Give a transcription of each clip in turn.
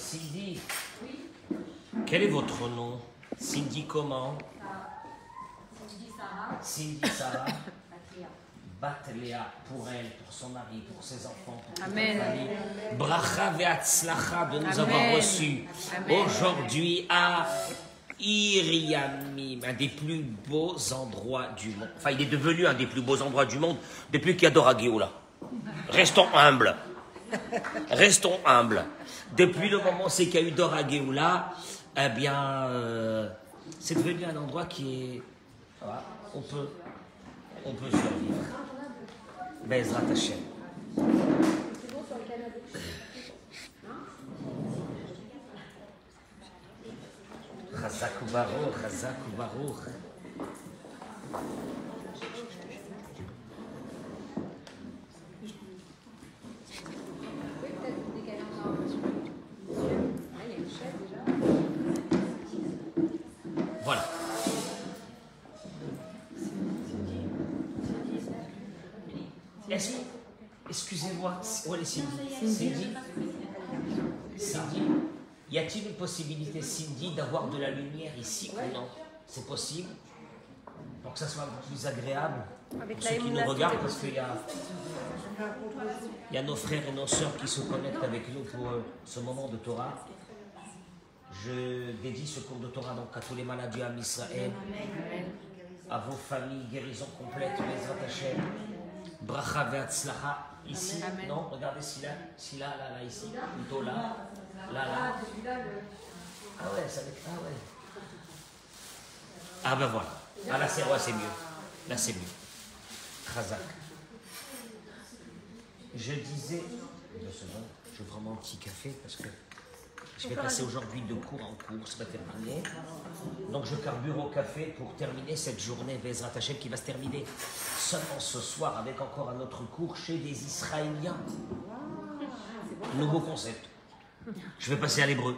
Cindy. Quel est votre nom? Cindy comment? Cindy Sarah, Cindy Sarah. Batléa pour elle, pour son mari, pour ses enfants, pour Amen. la famille. Bracha ve'atzlacha de nous Amen. avoir reçus aujourd'hui à Iriamim, un des plus beaux endroits du monde. Enfin, il est devenu un des plus beaux endroits du monde depuis qu'il y a Dora. Restons humbles. Restons humbles. Depuis le moment où c'est qu'il y a eu Dora Géoula, eh bien, euh, c'est devenu un endroit qui est. on peut, on peut survivre. Bezrat Hashem. Chazak. Est-ce que- Excusez-moi, où est Cindy. Cindy. Cindy, y a-t-il une possibilité, Cindy, d'avoir de la lumière ici ou non? C'est possible. Pour que ça soit un peu plus agréable pour ceux qui nous regardent, parce qu'il y a, il y a nos frères et nos sœurs qui se connectent avec nous pour euh, ce moment de Torah. Je dédie ce cours de Torah donc à tous les malades du Ham Israël, à vos familles, guérison complète, Bezrat Hashem, Bracha ve'atzlacha, ici, Amen. non, regardez si là, si là, là, là, ici, plutôt là, là, là. Ah ouais, ça va être, ah ouais. Ah ben voilà, ah là c'est, ouais, c'est mieux, là c'est mieux. Khazak. Je disais, deux secondes, je prends mon petit café parce que je vais passer aujourd'hui de cours en cours, c'est pas terminé. Donc je carbure au café pour terminer cette journée Bezrat Hashem qui va se terminer seulement ce soir avec encore un autre cours chez des Israéliens. Nouveau concept. Je vais passer à l'hébreu.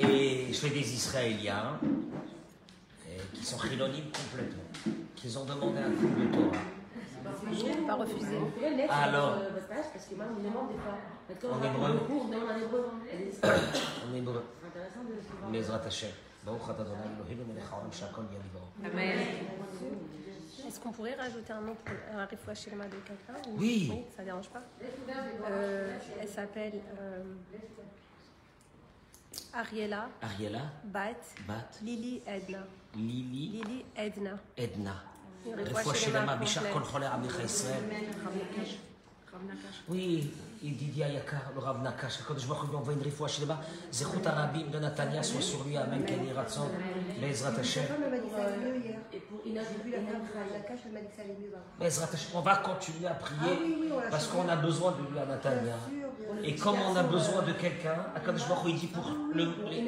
Et je fais des Israéliens euh, qui sont chilonimes complètement, qui ont demandé un cours de Torah. Je ne peux pas refuser. Alors En hébreu En hébreu. Bezrat Hashem. Est-ce qu'on pourrait rajouter un nom pour un Rifoua Shilma de quelqu'un oui. oui. Ça ne dérange pas euh, Elle s'appelle euh, Ariella. Ariella. Bat. Bat. Lily Edna. Lily. Lily Edna. Edna. רפואה רפואה שלמה שלמה בשעת complète. כל חולי עמך ישראל. Oui, ידידי היקר, הרב נקש, הקדוש ברוך הוא יבוא רפואה שלמה, זכות הרבים de נתניה soit sur lui, amen, כן יהי רצון, בעזרת השם. Elle m'a dit que ça allait mieux hier. Et pour Inès, J'ai vu la femme de la cache, elle m'a dit que ça allait mieux. hein. בעזרת השם, on va continuer à Ah prier, oui, oui, on l'a parce changé. qu'on a besoin de lui à Natania. Bien sûr, bien Et sûr. comme on a besoin de quelqu'un, Akadosh Baruch Hu, il dit pour le, les-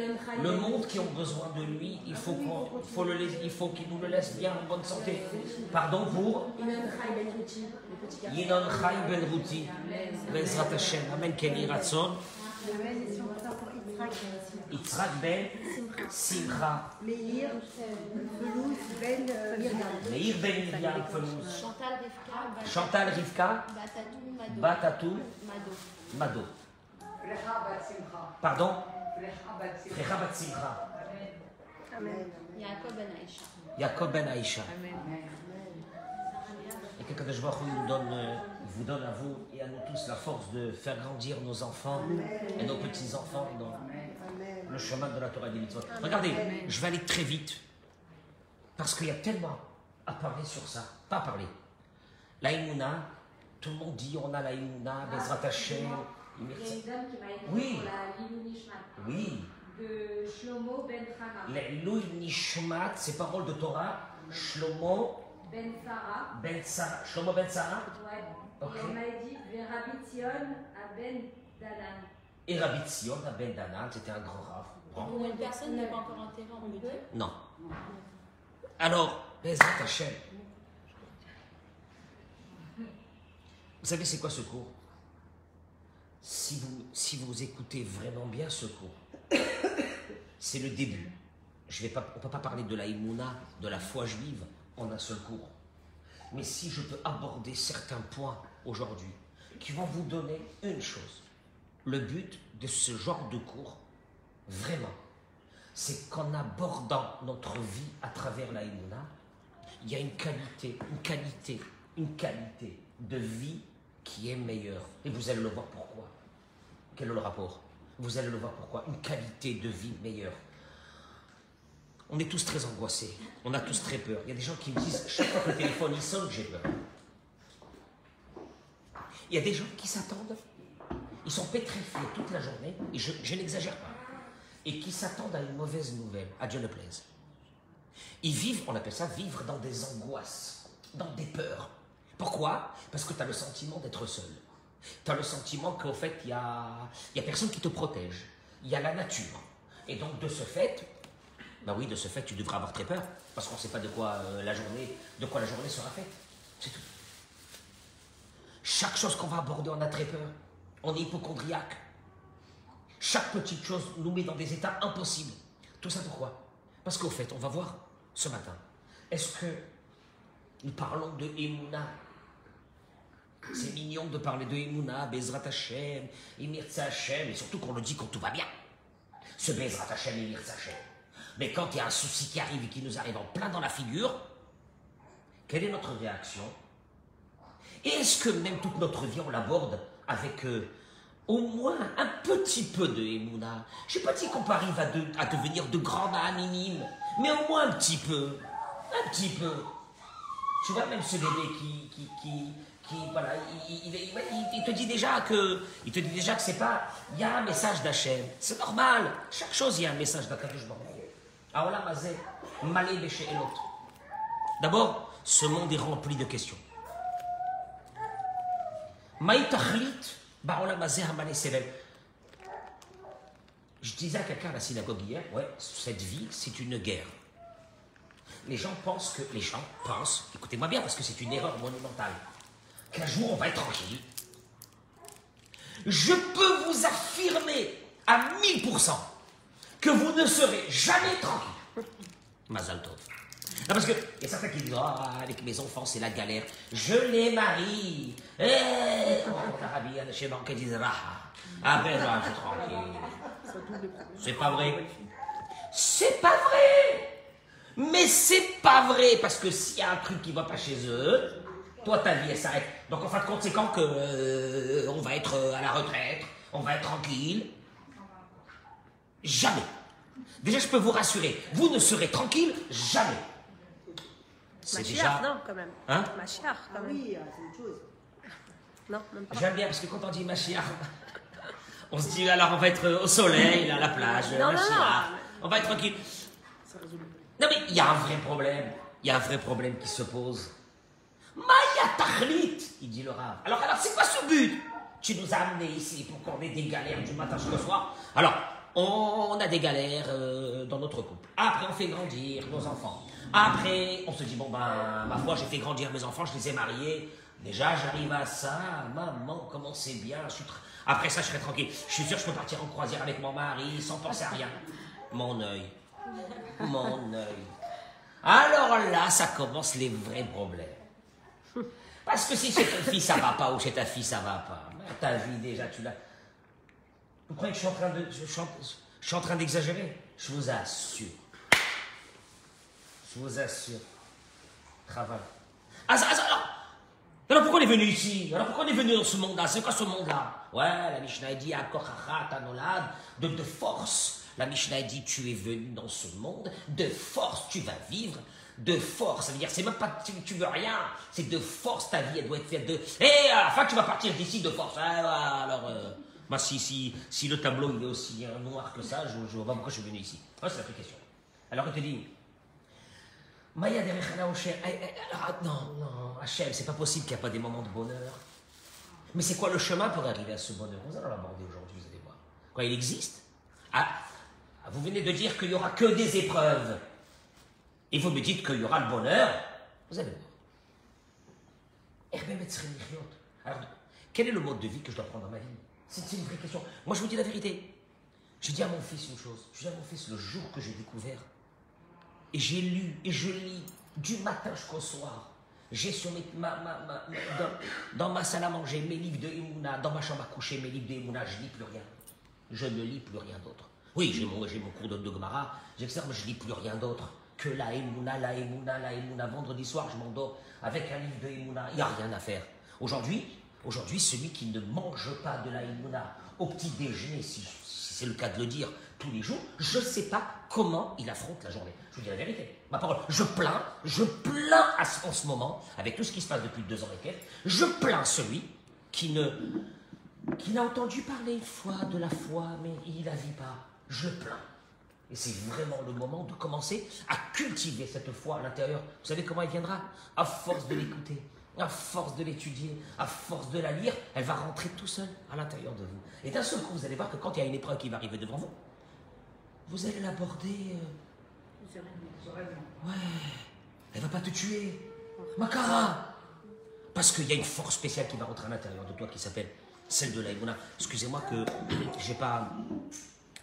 le monde qui ont besoin de lui, il faut qu'on, il faut le laiss- il faut qu'il nous le laisse bien en bonne santé. Pardon pour Yinon Chai Ben Bezrat Hashem, Amen Keni Ratzon, Yitzhak, Yitzhak Ben Simcha, Meir, Felouz, Ben, euh. Meir Ben Miriam Felouz, Chantal Rivka, Batatou, Mado. Pardon? Frecha Bat Simcha, Amen. Yaakov Ben Ben. Amen. Que Kadosh nous donne, euh, vous donne à vous et à nous tous la force de faire grandir nos enfants et nos petits-enfants dans le chemin de la Torah et des mitzvot. Regardez, je vais aller très vite parce qu'il y a tellement à parler sur ça. Pas à parler. La Imuna, tout le monde dit on a la Imuna, Bezrat Hashem. Il y a une dame qui m'a écrit Oui. pour la Oui, de Shlomo Ben l'Elou Nishmat, c'est paroles de Torah, Shlomo Ben Sarah. Ben Sarah. Shlomo Ben Sarah Ouais. Ok. Et elle m'a dit Rabbi Tzion à Ben Danan. et Rabbi Tzion, à Ben Danan, c'était un grand rave. Grand. Pour une personne n'est pas encore enterrée en milieu. Non. Alors, Bezrat Hashem. Vous savez, c'est quoi ce cours? Si vous, si vous écoutez vraiment bien ce cours, c'est le début. Je vais pas, on ne peut pas parler de la Imuna, de la foi juive, un seul cours. Mais si je peux aborder certains points aujourd'hui qui vont vous donner une chose, le but de ce genre de cours, vraiment, c'est qu'en abordant notre vie à travers la Emouna, il y a une qualité, une qualité, une qualité de vie qui est meilleure. Et vous allez le voir pourquoi. Quel est le rapport? Vous allez le voir pourquoi. Une qualité de vie meilleure. On est tous très angoissés. On a tous très peur. Il y a des gens qui me disent, chaque fois que le téléphone il sonne, j'ai peur. Il y a des gens qui s'attendent. Ils sont pétrifiés toute la journée, et je, n'exagère pas, et qui s'attendent à une mauvaise nouvelle, à Dieu ne plaise. Ils vivent, on appelle ça vivre dans des angoisses, dans des peurs. Pourquoi? Parce que tu as le sentiment d'être seul. Tu as le sentiment qu'au fait, il n'y a, y a personne qui te protège. Il y a la nature. Et donc, de ce fait, ben oui, de ce fait, tu devrais avoir très peur, parce qu'on ne sait pas de quoi, euh, la journée, de quoi la journée sera faite. C'est tout. Chaque chose qu'on va aborder, on a très peur. On est hypochondriaque. Chaque petite chose nous met dans des états impossibles. Tout ça pourquoi? Parce qu'au fait, on va voir ce matin. Est-ce que nous parlons de Emouna? C'est mignon de parler de Emouna, Bezrat Hashem, Emirtza Hashem, et surtout qu'on le dit quand tout va bien. Ce Bezrat Hashem, Emirtza Hashem. Mais quand il y a un souci qui arrive et qui nous arrive en plein dans la figure, quelle est notre réaction? Et est-ce que même toute notre vie, on l'aborde avec euh, au moins un petit peu de Emouna? Je ne sais pas dit qu'on peut arriver à, à devenir de grands minimes, mais au moins un petit peu. Un petit peu. Tu vois, même ce bébé qui, qui, qui, voilà, il, te dit déjà que, il te dit déjà que c'est pas, il y a un message d'Hachem. C'est normal. Chaque chose, il y a un message d'Akadosh. D'abord, ce monde est rempli de questions. Je disais à quelqu'un à la synagogue hier, ouais, cette vie, c'est une guerre. Les gens pensent que, les gens pensent, écoutez-moi bien parce que c'est une erreur monumentale, qu'un jour on va être tranquille. Je peux vous affirmer à 1000% que vous ne serez jamais tranquille. Mazal tov. Non, parce que il y a certains qui disent Ah, avec mes enfants, c'est la galère. Je les marie. Eh, oh, disent Raha. Après, je suis tranquille. C'est pas vrai. C'est pas vrai. Mais c'est pas vrai, parce que s'il y a un truc qui va pas chez eux, toi, ta vie, elle s'arrête. Donc, en fin de compte, c'est quand que euh, on va être euh, à la retraite, on va être tranquille. Jamais. Déjà, je peux vous rassurer, vous ne serez tranquille jamais. C'est déjà. non, quand même. Hein Machiar, quand Ah même. oui, euh, c'est autre chose. Non, même pas. J'aime bien parce que quand on dit Machiar, on se dit alors on va être au soleil, à la plage, Non, non, on va être tranquille. Non mais il y a un vrai problème, il y a un vrai problème qui se pose. Maya Tachlit, il dit le Rav. Alors, alors c'est quoi ce but? Tu nous as amenés ici pour qu'on ait des galères du matin jusqu'au soir. Alors, on a des galères euh, dans notre couple. Après, on fait grandir nos enfants. Après, on se dit, bon ben, ma foi, j'ai fait grandir mes enfants, je les ai mariés. Déjà, j'arrive à ça. Maman, comment c'est bien. Après ça, je serai tranquille. Je suis sûr que je peux partir en croisière avec mon mari sans penser à rien. Mon œil. Mon œil. Alors là, ça commence les vrais problèmes. Parce que si chez ta fille ça va pas ou chez ta fille ça va pas, ta vie déjà tu l'as. Vous croyez que je suis en train de, je, en- je suis en train d'exagérer? Je vous assure. Je vous assure. Travail. Ah, alors, pourquoi on est venu ici? Alors pourquoi on est venu dans ce monde-là? C'est quoi ce monde-là? Ouais, la Mishnah dit Tanolad, de, de force. La Mishnah dit tu es venu dans ce monde, de force tu vas vivre. De force, ça veut dire c'est même pas tu, tu veux rien, c'est de force ta vie, elle doit être faite de. Et à la fin tu vas partir d'ici de force. Ah, alors, euh, bah, si, si, si le tableau il est aussi euh, noir que ça, je, je vois pourquoi je suis venu ici. C'est la question. Alors il te dit, Maya. Eh, eh, alors, non, non, Hachem, c'est pas possible qu'il n'y a pas des moments de bonheur. Mais c'est quoi le chemin pour arriver à ce bonheur? Nous allons l'aborder aujourd'hui, vous allez voir. Quoi, il existe? Ah, vous venez de dire qu'il n'y aura que des épreuves. Et vous me dites qu'il y aura le bonheur. Vous allez voir. Quel est le mode de vie que je dois prendre dans ma vie? C'est une vraie question. Moi, je vous dis la vérité. Je dis à mon fils une chose. Je dis à mon fils, le jour que j'ai découvert et j'ai lu et je lis du matin jusqu'au soir J'ai sur ma, ma- dans, dans ma salle à manger mes livres de Emouna, dans ma chambre à coucher mes livres de Emouna, je lis plus rien. Je ne lis plus rien d'autre. Oui, j'ai mon, j'ai mon cours de, de Gemara, j'exerce, mais je lis plus rien d'autre que la Emouna, la Emouna, la Emouna. Vendredi soir, je m'endors avec un livre de Emouna. Il n'y a rien à faire. Aujourd'hui, aujourd'hui, celui qui ne mange pas de la au petit déjeuner, si, c'est le cas de le dire, tous les jours, je ne sais pas comment il affronte la journée. Je vous dis la vérité. Ma parole, je plains, je plains en ce moment, avec tout ce qui se passe depuis deux ans et quelques, je plains celui qui ne qui n'a entendu parler une fois de la foi, mais il la vit pas. Je plains. Et c'est vraiment le moment de commencer à cultiver cette foi à l'intérieur. Vous savez comment elle viendra? À force de l'écouter, à force de l'étudier, à force de la lire, elle va rentrer tout seul à l'intérieur de vous. Et d'un seul coup, vous allez voir que quand il y a une épreuve qui va arriver devant vous, vous allez l'aborder. euh, Ouais, elle va pas te tuer. Makara Parce qu'il y a une force spéciale qui va rentrer à l'intérieur de toi qui s'appelle celle de l'Aïmouna. Excusez-moi que j'ai pas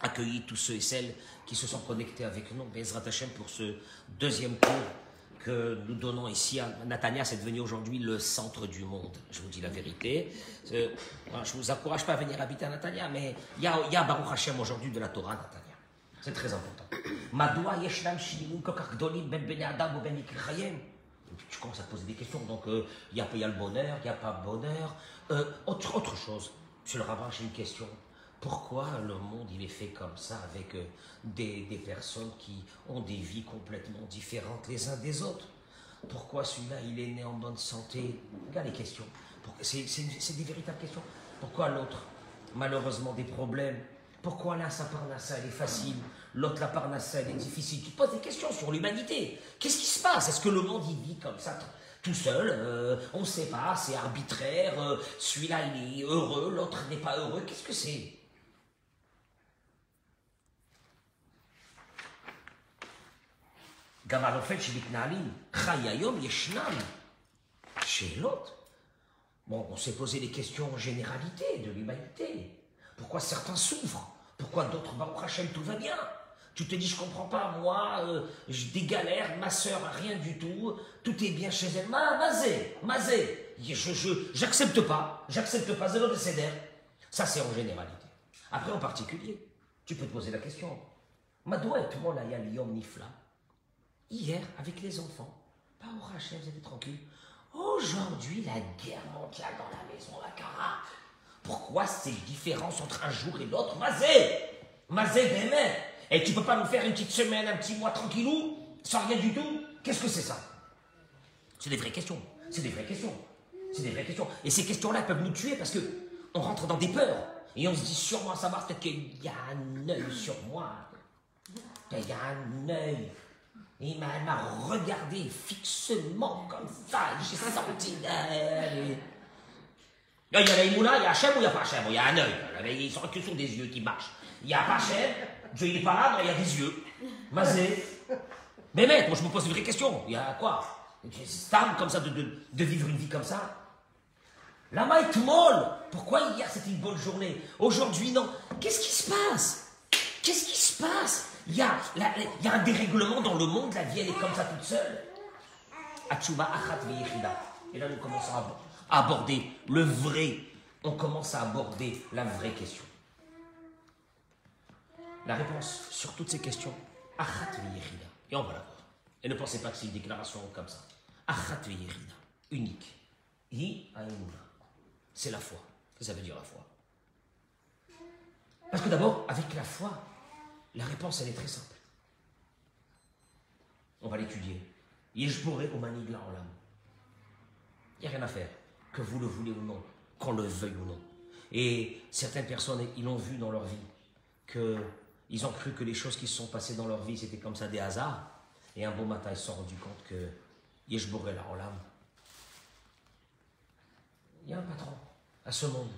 accueilli tous ceux et celles qui se sont connectés avec nous, Bezrat Hashem, pour ce deuxième cours que nous donnons ici à Natania. C'est devenu aujourd'hui le centre du monde. Je vous dis la vérité. Euh, Je ne vous encourage pas à venir habiter à Natania, mais il y a, y a Baruch Hashem aujourd'hui de la Torah Natania. C'est très important. Ben ben Tu commences à te poser des questions. Donc, euh, il il y a le bonheur, il n'y a pas le bonheur. Euh, autre, autre chose, monsieur le rabbin, j'ai une question. Pourquoi le monde il est fait comme ça avec euh, des, personnes qui ont des vies complètement différentes les uns des autres? Pourquoi celui-là il est né en bonne santé? Regarde les questions. C'est des véritables questions. Pourquoi l'autre Malheureusement des problèmes? Pourquoi l'un sa parnassa elle est facile, l'autre la parnassa elle est difficile? Tu poses des questions sur l'humanité. Qu'est-ce qui se passe? Est-ce que le monde il vit comme ça tout seul? Euh, On ne sait pas, c'est arbitraire. euh, Celui-là il est heureux, l'autre n'est pas heureux. Qu'est-ce que c'est? גם על אופן שמתנהלים חי היום ישנם שאלות. Bon, on s'est posé des questions en généralité de l'humanité. Pourquoi certains souffrent Pourquoi d'autres, Baruch Hashem, tout va bien Tu te dis, je comprends pas, moi, euh, j'ai des galères, ma soeur, rien du tout, tout est bien chez elle. Ma, mazé, mazé. Je, je, j'accepte pas, j'accepte pas, zéro de céder. Ça, c'est en généralité. Après, en particulier, tu peux te poser la question. Madoua et moi, là, il y a l'yom nifla. Hier, avec les enfants, pas au Rachem, vous êtes tranquille. Aujourd'hui, la guerre mondiale dans la maison, la cara. Pourquoi ces différences entre un jour et l'autre Mazé? Mazé, Bémet Et tu peux pas nous faire une petite semaine, un petit mois tranquillou, sans rien du tout? Qu'est-ce que c'est ça? C'est des vraies questions. C'est des vraies questions. C'est des vraies questions. Et ces questions-là peuvent nous tuer parce que on rentre dans des peurs. Et on se dit sûrement ça va, peut-être qu'il y a un œil sur moi. Il y a un œil. Et elle m'a regardé fixement comme ça. J'ai senti. Là, il y a la Imouna, il y a Hachem ou il n'y a pas Hachem? Il y a un œil. Ils sont que sur des yeux qui marchent. Il n'y a pas Hachem, Dieu il n'est pas là, il y a des yeux. Mazé. Mais mec, moi je me pose une vraie question. Il y a quoi? C'est comme ça de, de, de vivre une vie comme ça? La main est molle. Pourquoi hier c'était une bonne journée? Aujourd'hui non. Qu'est-ce qui se passe? Qu'est-ce qui se passe? Il y, a, un dérèglement dans le monde, la vie elle est comme ça toute seule. Et là nous commençons à ab- à aborder le vrai. On commence à aborder la vraie question. La réponse sur toutes ces questions. Et on va la voir. Et ne pensez pas que c'est une déclaration comme ça. Achat. Unique. C'est la foi. Ça veut dire la foi. Parce que d'abord, avec la foi, la réponse, elle est très simple. On va l'étudier. Il n'y a rien à faire, que vous le voulez ou non, qu'on le veuille ou non. Et certaines personnes, ils l'ont vu dans leur vie, qu'ils ont cru que les choses qui se sont passées dans leur vie, c'était comme ça des hasards. Et un bon matin, ils se sont rendus compte que Yeshboré l'âme. Il y a un patron à ce monde.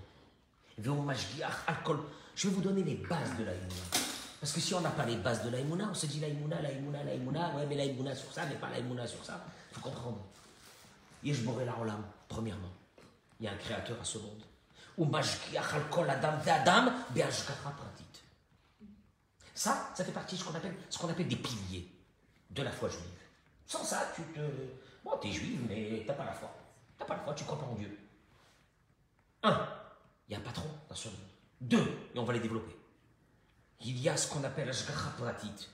Je vais vous donner les bases de laImouna. Parce que si on n'a pas les bases de laImouna, on se dit laImouna, laImouna, laImouna, ouais, mais laImouna sur ça, mais pas laImouna sur ça. Il faut comprendre. La olam, premièrement. Il y a un créateur à ce monde. Ça, ça fait partie de ce qu'on appelle, ce qu'on appelle des piliers de la foi juive. Sans ça, tu te, Bon, t'es juive, mais t'as pas la foi. T'as pas la foi, tu crois pas en Dieu. Un, il y a un patron dans ce monde. Deux, et on va les développer. Il y a ce qu'on appelle Ashgacha Pratit.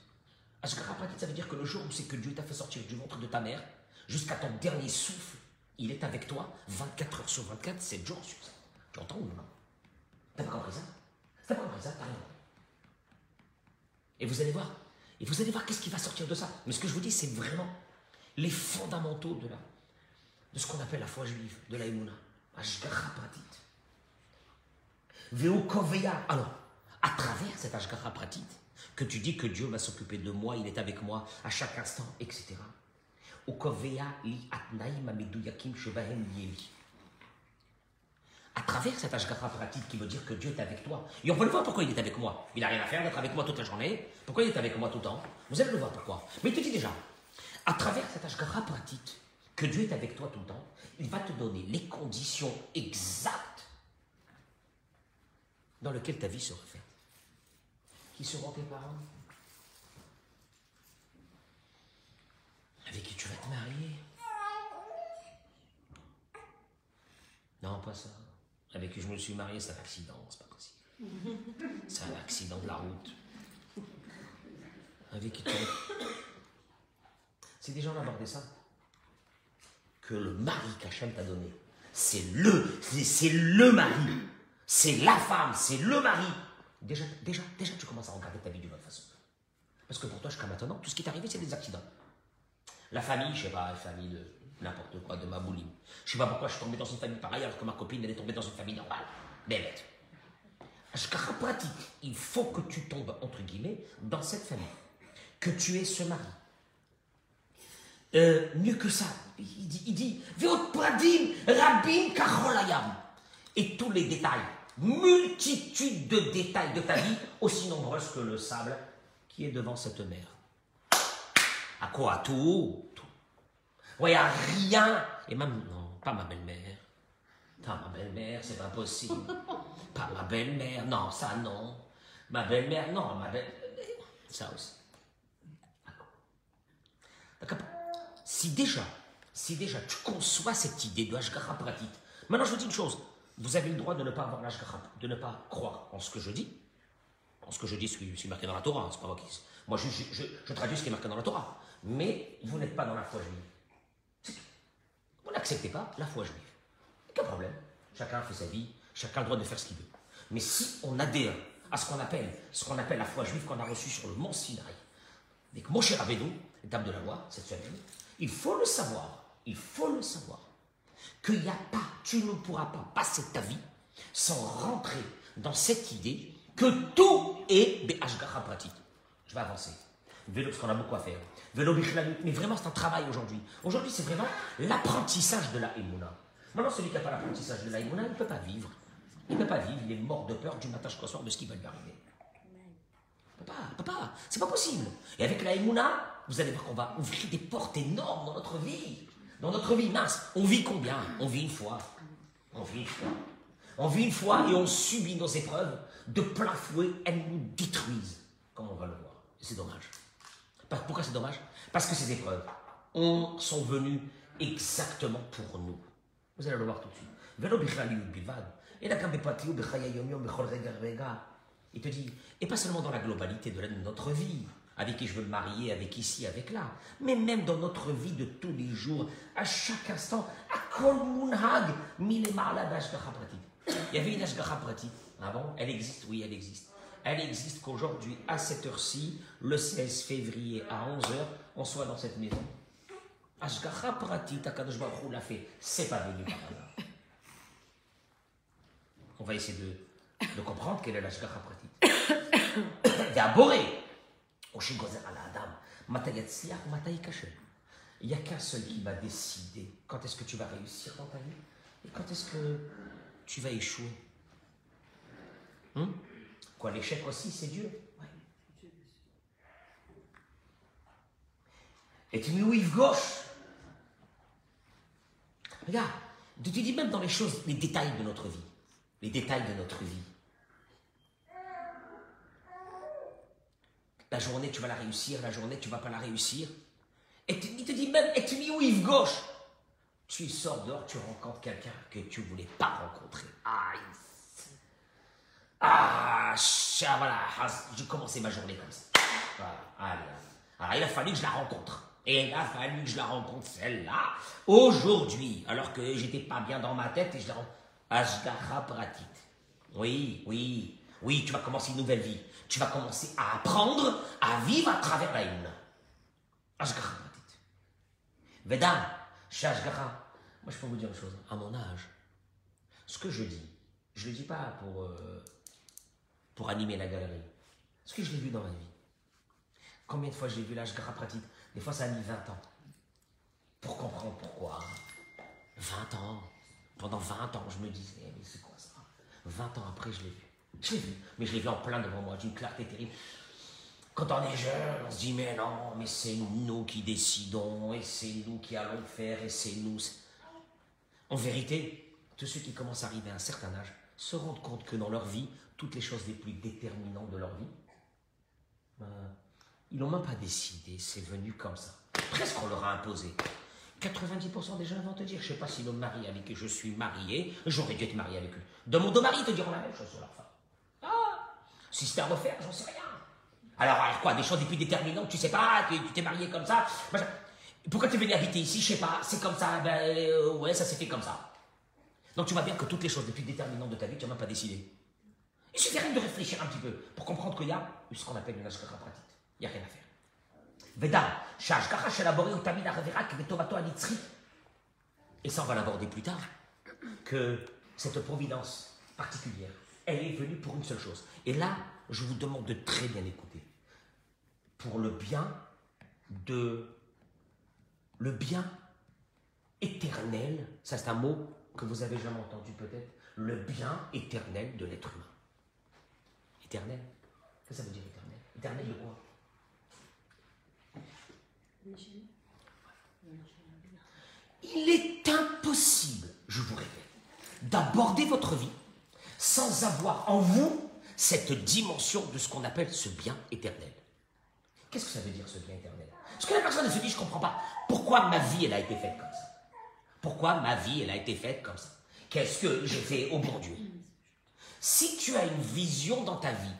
Pratit, ça veut dire que le jour où c'est que Dieu t'a fait sortir du ventre de ta mère, jusqu'à ton dernier souffle, il est avec toi 24 heures sur 24, 7 jours sur 7. Tu entends ou non T'as pas compris ça? T'as pas compris ça? Et vous allez voir. Et vous allez voir qu'est-ce qui va sortir de ça. Mais ce que je vous dis, c'est vraiment les fondamentaux de, la, de ce qu'on appelle la foi juive, de la Emouna. Ashgacha Pratit. Veo Koveya. Alors, à travers cet Ashgacha Pratit, que tu dis que Dieu va s'occuper de moi, il est avec moi à chaque instant, etc. À travers cet Ashgacha Pratit qui veut dire que Dieu est avec toi. Et on peut le voir pourquoi il est avec moi. Il n'a rien à faire d'être avec moi toute la journée. Pourquoi il est avec moi tout le temps? Vous allez le voir pourquoi. Mais il te dit déjà, à travers cet Ashgacha Pratit, que Dieu est avec toi tout le temps, il va te donner les conditions exactes dans lesquelles ta vie sera faite. Qui seront tes parents? Avec qui tu vas te marier? Non, pas ça. Avec qui je me suis marié, c'est un accident, c'est pas possible. C'est un accident de la route. Avec qui tu vas... C'est des gens à aborder ça. Que le mari qu'Hachem t'a donné, c'est le, c'est le mari. C'est la femme, c'est le mari. Déjà, déjà, déjà, tu commences à regarder ta vie d'une autre façon. Parce que pour toi, jusqu'à maintenant, tout ce qui t'est arrivé, c'est des accidents. La famille, je sais pas, la famille de n'importe quoi, de ma bouline. Je sais pas pourquoi je suis tombé dans une famille pareille alors que ma copine, elle est tombée dans une famille normale. Bébête. Ashkara pratique. Il faut que tu tombes, entre guillemets, dans cette famille. Que tu aies ce mari. Euh, mieux que ça, il dit, il dit, pradim rabim kacholayam. Et tous les détails, multitude de détails de ta vie, aussi nombreuses que le sable qui est devant cette mer. À quoi Tout. Tout. Ouais, à rien. Et même, non, pas ma belle-mère. Pas ma belle-mère, c'est pas possible. Pas ma belle-mère, non, ça non. Ma belle-mère, non, ma belle Ça aussi. D'accord Si déjà, si déjà tu conçois cette idée de Hashgacha Pratit, maintenant je vous dis une chose, vous avez le droit de ne pas avoir l'Hashgacha, de ne pas croire en ce que je dis, en ce que je dis, ce qui est marqué dans la Torah, hein, c'est pas moi qui. Moi, je, je- je- traduis ce qui est marqué dans la Torah. Mais vous n'êtes pas dans la foi juive. Vous n'acceptez pas la foi juive. Aucun problème. Chacun fait sa vie, chacun a le droit de faire ce qu'il veut. Mais si on adhère à ce qu'on appelle, ce qu'on appelle la foi juive qu'on a reçue sur le mont Sinaï, avec Moshe Rabbeinu, étape de la loi, cette semaine, il faut le savoir, il faut le savoir, qu'il n'y a pas, tu ne pourras pas passer ta vie sans rentrer dans cette idée que tout est Be'ashgacha pratique. Je vais avancer. Vélo, parce qu'on a beaucoup à faire. Vélo. Mais vraiment, c'est un travail aujourd'hui. Aujourd'hui, c'est vraiment l'apprentissage de la Emouna. Maintenant, celui qui n'a pas l'apprentissage de la Emouna, il ne peut pas vivre. Il ne peut pas vivre. Il est mort de peur du matin jusqu'au soir de ce qui va lui arriver. Peut pas. C'est pas possible. Et avec la Emouna, vous allez voir qu'on va ouvrir des portes énormes dans notre vie. Dans notre vie, mince. On vit combien? On vit une fois. On vit une fois. On vit une fois et on subit nos épreuves de plein fouet. Elles nous détruisent, comme on va le voir. C'est dommage. Pourquoi c'est dommage? Parce que ces épreuves ont- sont venues exactement pour nous. Vous allez le voir tout de suite. Il te dit, et pas seulement dans la globalité de notre vie, avec qui je veux me marier, avec ici, avec là, mais même dans notre vie de tous les jours, à chaque instant, à kol munhag. Il y avait une ashgacha pratit. Ah bon? Elle existe? Oui, elle existe. Elle existe qu'aujourd'hui, à cette heure-ci, le 16 février à 11h, on soit dans cette maison. Ashgacha pratit, Akadosh Baruch l'a fait. C'est pas venu par hasard. On va essayer de, comprendre quelle est l'ashgacha pratit. Yikashel. Il n'y a qu'un seul qui va décider quand est-ce que tu vas réussir dans ta vie? Et quand est-ce que tu vas échouer? Hum Quoi, l'échec aussi, c'est Dieu Ouais. Et tu me dis, gauche? Regarde, tu dis même dans les choses, les détails de notre vie. Les détails de notre vie. La journée, tu vas la réussir, la journée, tu vas pas la réussir. Et tu- il te dit même et ou Yves Gauche. Tu sors dehors, tu rencontres quelqu'un que tu voulais pas rencontrer. Ah, ça, voilà, ah, j'ai commencé ma journée comme ça. Allez. Alors, il a fallu que je la rencontre. Et il a fallu que je la rencontre, celle-là, aujourd'hui, alors que j'étais pas bien dans ma tête et je la rencontre. Oui, oui, oui, tu vas commencer une nouvelle vie. Tu vas commencer à apprendre à vivre à travers la hymne. Ashgaha Pratit. Veda, chez Ashgaha, moi je peux vous dire une chose, à mon âge, ce que je dis, je ne le dis pas pour, euh, pour animer la galerie. Ce que je l'ai vu dans ma vie. Combien de fois j'ai vu l'Ashgaha Pratit Des fois ça a mis 20 ans. Pour comprendre pourquoi. 20 ans. Pendant 20 ans, je me disais, mais c'est quoi ça? 20 ans après, je l'ai vu. Je l'ai vu, mais je l'ai vu en plein devant moi, d'une clarté terrible. Quand on est jeune, on se dit, mais non, mais c'est nous qui décidons, et c'est nous qui allons faire, et c'est nous. En vérité, tous ceux qui commencent à arriver à un certain âge se rendent compte que dans leur vie, toutes les choses les plus déterminantes de leur vie, ben, ils n'ont même pas décidé, c'est venu comme ça. Presque on leur a imposé. 90% des gens vont te dire, je ne sais pas si l'homme mari avec qui je suis marié, j'aurais dû être marié avec lui. De mon deux maris, ils te diront la même chose sur leur femme. Si c'est à refaire, j'en sais rien. Alors, alors quoi, des choses depuis déterminantes, tu sais pas, tu t'es marié comme ça. Pourquoi tu es venu habiter ici Je sais pas, c'est comme ça, ben euh, ouais, ça s'est fait comme ça. Donc tu vois bien que toutes les choses les plus déterminantes de ta vie, tu n'as même pas décidé. Il suffit rien de réfléchir un petit peu pour comprendre qu'il y a ce qu'on appelle une ashkara pratique. Il n'y a rien à faire. Et ça, on va l'aborder plus tard, que cette providence particulière elle est venue pour une seule chose. Et là, je vous demande de très bien écouter. Pour le bien de... Le bien éternel, ça c'est un mot que vous avez jamais entendu peut-être, le bien éternel de l'être humain. Éternel Qu'est-ce que ça veut dire éternel? Éternel de quoi? Il est impossible, je vous répète, d'aborder votre vie sans avoir en vous cette dimension de ce qu'on appelle ce bien éternel. Qu'est-ce que ça veut dire ce bien éternel? Parce que la personne se dit, je ne comprends pas, pourquoi ma vie elle a été faite comme ça? Pourquoi ma vie elle a été faite comme ça? Qu'est-ce que j'ai fait au bon Dieu? Si tu as une vision dans ta vie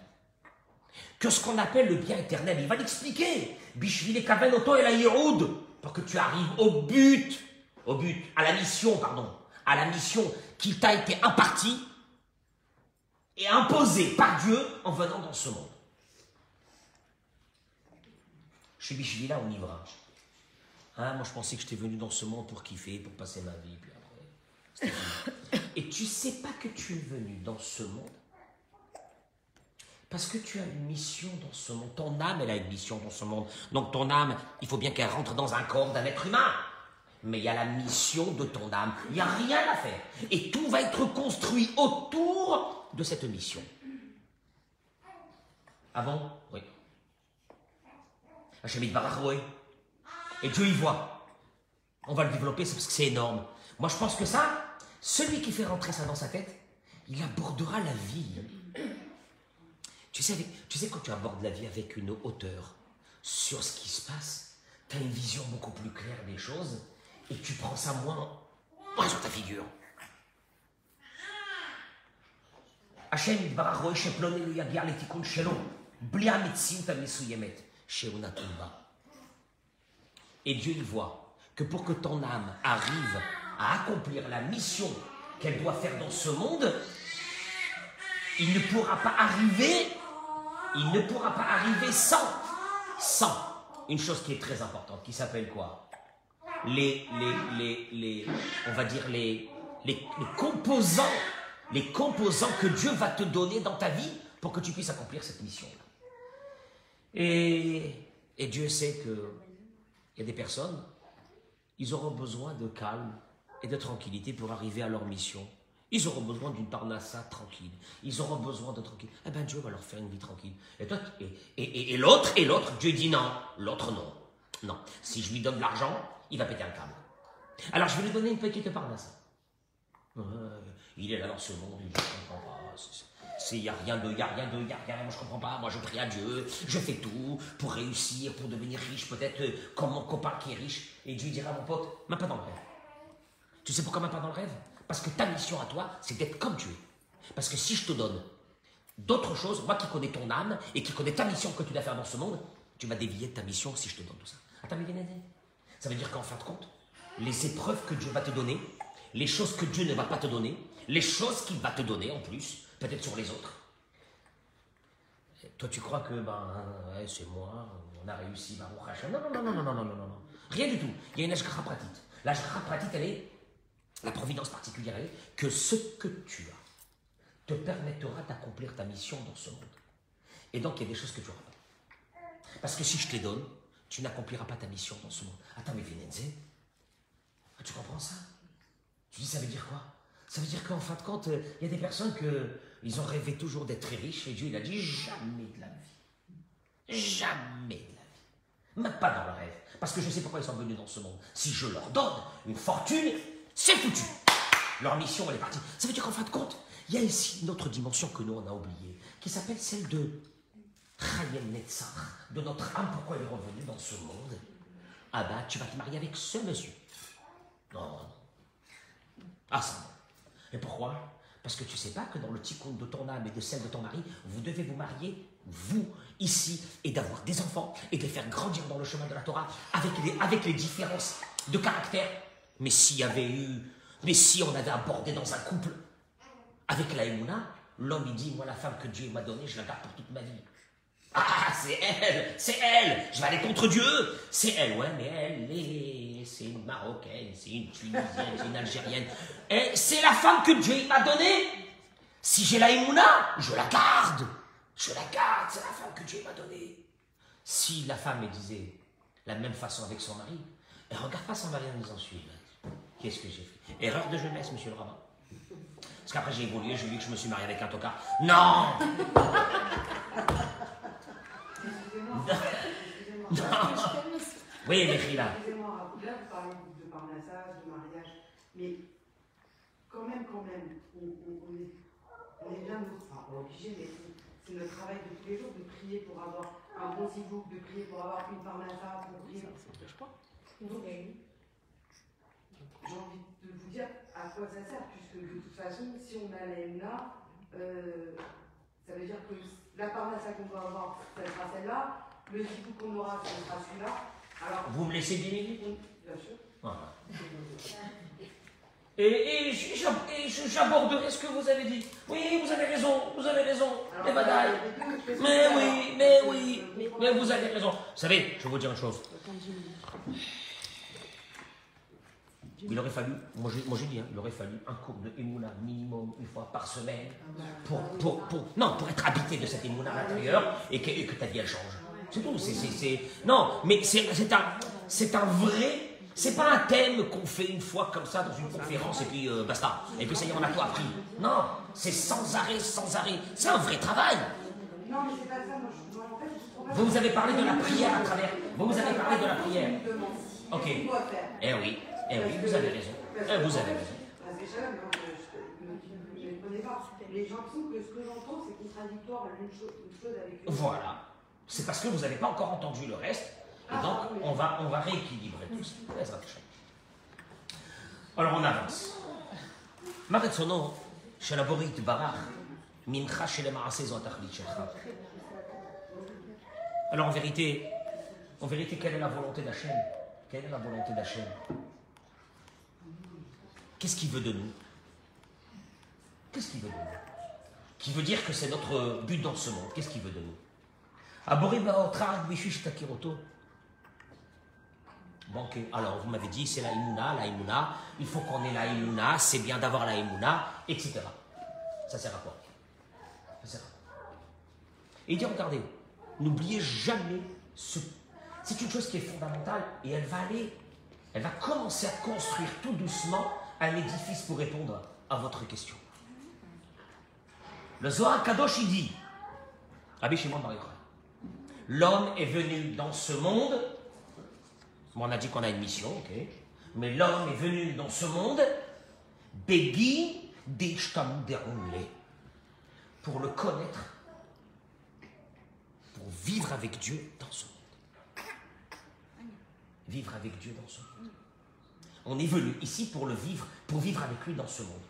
que ce qu'on appelle le bien éternel, il va l'expliquer. Bishvile kaven oto et la Yehoud, pour que tu arrives au but, au but, à la mission, pardon, à la mission qui t'a été impartie et imposée par Dieu en venant dans ce monde. Je suis on y va. Hein, moi, je pensais que j'étais venu dans ce monde pour kiffer, pour passer ma vie. Et tu sais pas que tu es venu dans ce monde? Parce que tu as une mission dans ce monde. Ton âme, elle a une mission dans ce monde. Donc ton âme, il faut bien qu'elle rentre dans un corps d'un être humain. Mais il y a la mission de ton âme. Il n'y a rien à faire. Et tout va être construit autour de cette mission. Bon Oui. Hachem Barach, oui. Et Dieu y voit. On va le développer, c'est parce que c'est énorme. Moi, je pense que ça, celui qui fait rentrer ça dans sa tête, il abordera la vie. Tu sais, tu sais, quand tu abordes la vie avec une hauteur sur ce qui se passe, tu as une vision beaucoup plus claire des choses et tu prends ça moins sur ta figure. Hachem יתברך רואה שפלוני לא יגיע לתיקון שלו, בלי המציאות המסוימת שהוא נתון בה. Et Dieu il voit que pour que ton âme arrive à accomplir la mission qu'elle doit faire dans ce monde, il ne pourra pas arriver, il ne pourra pas arriver sans, sans une chose qui est très importante, qui s'appelle quoi les, les, les, les, on va dire les, les, les composants, les composants que Dieu va te donner dans ta vie pour que tu puisses accomplir cette mission-là. Et, et Dieu sait que il y a des personnes, ils auront besoin de calme et de tranquillité pour arriver à leur mission. Ils auront besoin d'une parnassa tranquille. Ils auront besoin de tranquille. Eh bien, Dieu va leur faire une vie tranquille. Et l'autre, et l'autre, Dieu dit non. L'autre, non. Non. Si je lui donne de l'argent, il va péter un câble. Alors, je vais lui donner une petite parnassa. Euh, il est là dans ce monde, il ne comprend pas. Il n'y a rien de, il a rien de, il a rien, moi je comprends pas, moi je prie à Dieu, je fais tout pour réussir, pour devenir riche, peut-être euh, comme mon copain qui est riche. Et Dieu dira à mon pote, même pas dans le rêve. Tu sais pourquoi même pas dans le rêve? Parce que ta mission à toi, c'est d'être comme tu es. Parce que si je te donne d'autres choses, moi qui connais ton âme et qui connais ta mission que tu dois faire dans ce monde, tu vas dévier de ta mission si je te donne tout ça. Attends, mais. Ça veut dire qu'en fin de compte, les épreuves que Dieu va te donner, les choses que Dieu ne va pas te donner, les choses qu'il va te donner en plus, peut-être sur les autres. Toi, tu crois que ben, c'est moi, on a réussi, Hashem. Non, non, non, non, non, non, non, non, non. Rien du tout. Il y a une Ashkara Pratit. L'Ashkara Pratit, elle est, la providence particulière, elle est que ce que tu as te permettra d'accomplir ta mission dans ce monde. Et donc, il y a des choses que tu n'auras pas. Parce que si je te les donne, tu n'accompliras pas ta mission dans ce monde. Attends, mais Vinenze, tu comprends ça? Tu dis, ça veut dire quoi? Ça veut dire qu'en fin de compte, euh, il y a des personnes que ils ont rêvé toujours d'être très riches et Dieu, il a dit, jamais de la vie. Jamais de la vie. Même pas dans le rêve. Parce que je sais pourquoi ils sont venus dans ce monde. Si je leur donne une fortune, c'est foutu. Leur mission, elle est partie. Ça veut dire qu'en fin de compte, il y a ici une autre dimension que nous, on a oubliée, qui s'appelle celle de Chayem Netzach, de notre âme, pourquoi elle est revenue dans ce monde? Ah ben, tu vas te marier avec ce monsieur. Non, non. Ah, ça, non. Et pourquoi? Parce que tu sais pas que dans le tikkun de ton âme et de celle de ton mari, vous devez vous marier, vous, ici, et d'avoir des enfants, et de les faire grandir dans le chemin de la Torah, avec les, avec les différences de caractère. Mais s'il y avait eu, mais si on avait abordé dans un couple, avec la Emouna, l'homme il dit, moi la femme que Dieu m'a donnée, je la garde pour toute ma vie. Ah, c'est elle, c'est elle, je vais aller contre Dieu, c'est elle, ouais, mais elle est, c'est une Marocaine, c'est une Tunisienne, c'est une Algérienne, c'est la femme que Dieu m'a donnée. Si j'ai la Emouna, je la garde, je la garde, c'est la femme que Dieu m'a donnée. Si la femme elle disait la même façon avec son mari, elle regarde pas son mari en disant celui-là, qu'est-ce que j'ai fait? Erreur de jeunesse, monsieur le rabbin. Parce qu'après j'ai évolué, j'ai vu que je me suis marié avec un tocard. Non Oui, mais là. Excusez-moi, là vous parlez de parnassage, de mariage, mais quand même, quand même, on, on- on est, on est bien, enfin pas obligé, mais c'est- notre travail de tous les jours de prier pour avoir un bon sibouk, de prier pour avoir une parnassa, pour prier. Donc, j'ai envie de vous dire à quoi ça sert, puisque de toute façon, si on a l'AMNA, euh, ça veut dire que la parnassa qu'on va avoir, ça sera celle-là, le sibouk qu'on aura, ça sera celui-là. Alors, Vous me laissez 10 minutes bien sûr. Voilà. Et, et et je- j'aborderai ce que vous avez dit. Oui, vous avez raison, vous avez raison. Les badailles. Mais oui, mais oui, mais vous avez raison. Vous savez, je vais vous dire une chose. Il aurait fallu, moi j'ai moi dit, hein, il aurait fallu un cours de Emouna minimum une fois par semaine pour, pour, pour, non, pour être habité de cette Emouna à l'intérieur et que, et que ta vie elle change. C'est tout. c'est non, mais c'est un, c'est un vrai, c'est pas un thème qu'on fait une fois comme ça dans une conférence et puis euh, basta. Et puis ça y est, on a tout appris. Non, c'est sans arrêt, sans arrêt. C'est un vrai travail. Non, mais c'est pas ça. Moi, je, moi, en fait, je trouve pas Vous, vous avez parlé de la prière à travers. Vous, vous avez parlé de la prière. Ok. Eh oui, eh oui, vous avez raison. Eh, vous avez raison. Parce que je ne connais pas. Mais j'ai l'impression que ce que j'entends, c'est contradictoire l'une chose, une chose avec l'autre. Voilà c'est parce que vous n'avez pas encore entendu le reste. Et ah, donc, on va, on va rééquilibrer tout ça. Alors, on avance. Hein. Alors, en vérité, en vérité, quelle est la volonté d'Hachem? Quelle est la volonté d'Hachem? Qu'est-ce qu'il veut de nous? Qu'est-ce qu'il veut de nous? Qui veut dire que c'est notre but dans ce monde. Qu'est-ce qu'il veut de nous? Abori Baotrag Bishish Takiroto. Bon, ok. Alors, vous m'avez dit, c'est la Imuna, la Imuna. Il faut qu'on ait la Imuna, c'est bien d'avoir la Imuna, etc. Ça sert à quoi? Ça sert à quoi? Et dit, regardez, n'oubliez jamais ce. C'est une chose qui est fondamentale et elle va aller, elle va commencer à construire tout doucement un édifice pour répondre à votre question. Le Zohar Kadosh, il dit, Rabbi Shimon l'homme est venu dans ce monde, on a dit qu'on a une mission, ok, mais l'homme est venu dans ce monde, Derunle, pour le connaître, pour vivre avec Dieu dans ce monde. Vivre avec Dieu dans ce monde. On est venu ici pour le vivre, pour vivre avec lui dans ce monde.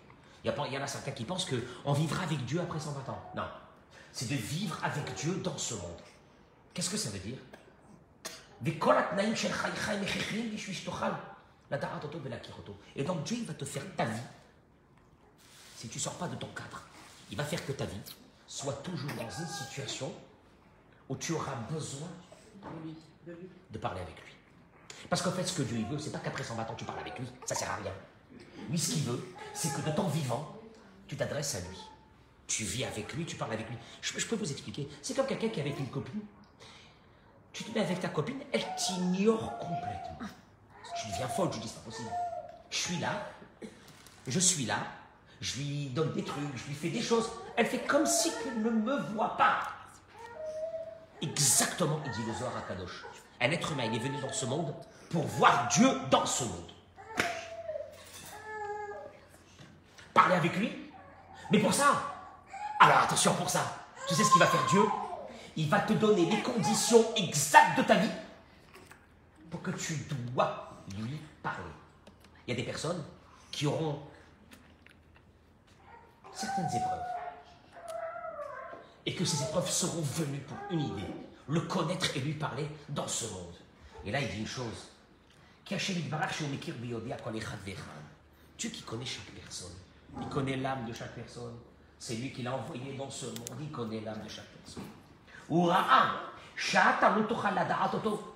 Il y en a certains qui pensent qu'on vivra avec Dieu après 120 ans. Non. C'est de vivre avec Dieu dans ce monde qu'est-ce que ça veut dire? Et donc Dieu, il va te faire ta vie. Si tu ne sors pas de ton cadre, il va faire que ta vie soit toujours dans une situation où tu auras besoin de parler avec lui. Parce qu'en fait, ce que Dieu il veut, c'est pas qu'après 120 ans, tu parles avec lui. Ça ne sert à rien. Lui, ce qu'il veut, c'est que de ton vivant, tu t'adresses à lui. Tu vis avec lui, tu parles avec lui. Je, je peux vous expliquer. C'est comme quelqu'un qui est avec une copine tu te mets avec ta copine, elle t'ignore complètement. Tu deviens folle, tu dis c'est pas possible. Je suis là, je suis là, je lui donne des trucs, je lui fais des choses. Elle fait comme si elle ne me voit pas. Exactement, il dit le Zohar à Kadosh. Un être humain, il est venu dans ce monde pour voir Dieu dans ce monde. Parler avec lui. Mais pour ça, alors attention pour ça, tu sais ce qu'il va faire Dieu? Il va te donner les conditions exactes de ta vie pour que tu dois lui parler. Il y a des personnes qui auront certaines épreuves. Et que ces épreuves seront venues pour une idée, le connaître et lui parler dans ce monde. Et là, il dit une chose. Dieu qui connaît chaque personne. Il connaît l'âme de chaque personne. C'est lui qui l'a envoyé dans ce monde. Il connaît l'âme de chaque personne. Ura'a, Sha'ata lo tochal lada'at oto.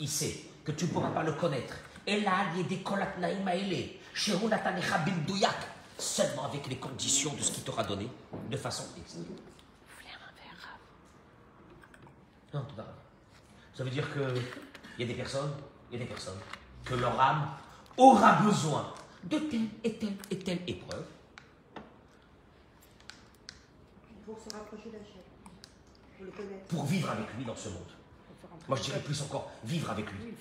Il sait que tu ne pourras pas le connaître. Et là, il y a des kolatnaïm aele. Shehu natanecha bimdouyak. Seulement avec les conditions de ce qu'il t'aura donné, de façon exacte. Non, tout va bien. Ça veut dire que il y a des personnes, il y a des personnes, que leur âme aura besoin de telle et telle et telle épreuve Pour se rapprocher d'Hachem. Pour le pour vivre avec lui dans ce monde. Moi, je dirais plus encore, vivre avec lui.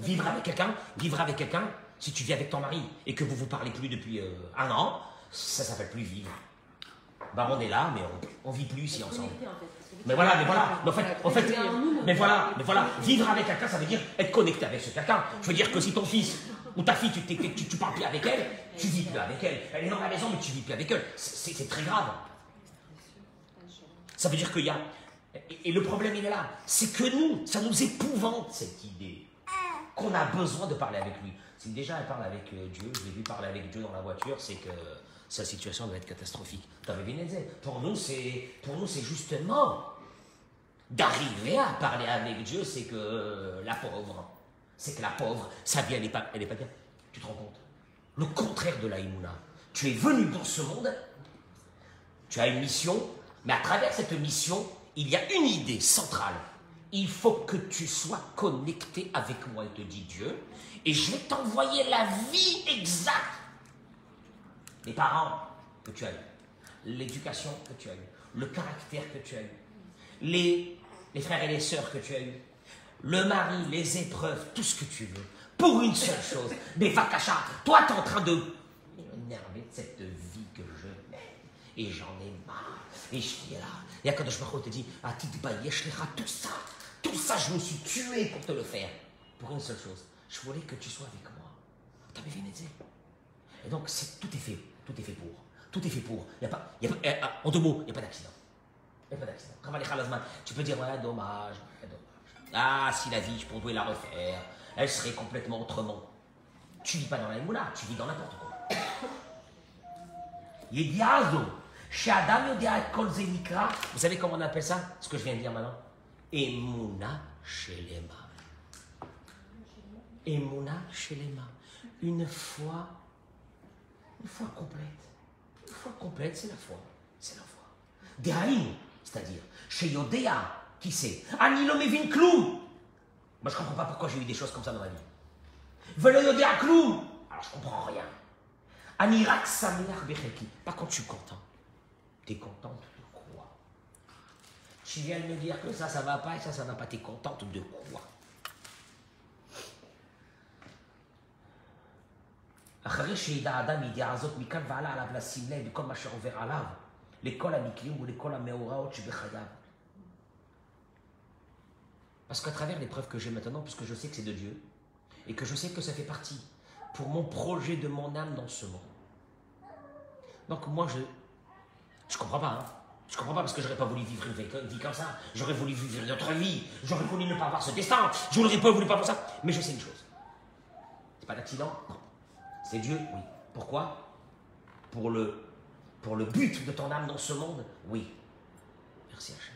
Vivre avec quelqu'un, vivre avec quelqu'un, si tu vis avec ton mari et que vous vous parlez plus depuis euh, un an, ça s'appelle plus vivre. Bah, on est là, mais on, on vit plus ici ensemble. En fait, Mais voilà, mais voilà, mais en fait, en mais voilà, mais voilà, vivre avec quelqu'un, ça veut dire être connecté avec ce quelqu'un. Je veux dire que si ton fils ou ta fille, tu, tu, tu parles plus avec elle, tu vis plus avec elle. Elle est dans la maison, mais tu vis plus avec elle. C'est très grave. Ça veut dire qu'il y a. Et, le problème, il est là. C'est que nous, ça nous épouvante cette idée qu'on a besoin de parler avec lui. Si déjà elle parle avec euh, Dieu, je l'ai vu parler avec Dieu dans la voiture, c'est que sa situation doit être catastrophique. Pour nous, c'est pour nous, c'est justement d'arriver à parler avec Dieu, c'est que euh, la pauvre, c'est que la pauvre, sa vie, elle n'est pas, elle est pas bien. Tu te rends compte? Le contraire de la Imouna. Tu es venu dans ce monde, tu as une mission, mais à travers cette mission, il y a une idée centrale. Il faut que tu sois connecté avec moi, te dit Dieu, et je vais t'envoyer la vie exacte. Les parents que tu as eu, l'éducation que tu as eue, le caractère que tu as eu, les, les frères et les sœurs que tu as eu, le mari, les épreuves, tout ce que tu veux, pour une seule chose. Mais Vakasha, toi, tu es en train de m'énerver de cette vie que je mène. Et j'en ai marre. Et je suis là. Et Akadosh Baruch te dit, ah, Titbayesh lecha, tout ça, tout ça, je me suis tué pour te le faire. Pour une seule chose. Je voulais que tu sois avec moi. T'as Et donc, tout est fait. Tout est fait pour. Tout est fait pour. Pas, eh, ah, en deux mots, il n'y a pas d'accident. Il n'y a pas d'accident. Tu peux dire, ouais, dommage, ouais, dommage. Ah, si la vie, je pourrais la refaire, elle serait complètement autrement. Tu vis pas dans la moula, tu vis dans n'importe quoi. Yediazo, Vous savez comment on appelle ça? Ce que je viens de dire maintenant Emouna Shelema. Emouna Shelema. Une foi, une foi complète. Une foi complète, c'est la foi. C'est la foi. Dehaïm, c'est-à-dire, chez Yodea, qui sait Anilo Mevin Klou. Moi, je comprends pas pourquoi j'ai eu des choses comme ça dans ma vie. Velo Yodea Klou. Alors, je comprends rien. Anirak Sameach Becheki. Par contre, je suis content. T'es contente de quoi Tu viens de me dire que ça, ça va pas et ça, ça va pas. T'es contente de quoi אחרי שידע האדם ידיעה הזאת, מכאן והלאה עליו לשים לב בכל מה שעובר עליו, l'école amiklim ou l'école ameoraot bechayav. Parce qu'à travers l'épreuve que j'ai maintenant, puisque je sais que c'est de Dieu, et que je sais que ça fait partie pour mon projet de mon âme dans ce monde. Donc moi, je je comprends pas. Hein. Je comprends pas parce que j'aurais pas voulu vivre une vie comme ça. J'aurais voulu vivre une autre vie. J'aurais voulu ne pas avoir ce destin. Je n'aurais pas voulu pas avoir ça. Mais je sais une chose. C'est pas d'accident. C'est Dieu Oui. Pourquoi? Pour le, pour le but de ton âme dans ce monde Oui. Merci Hachem.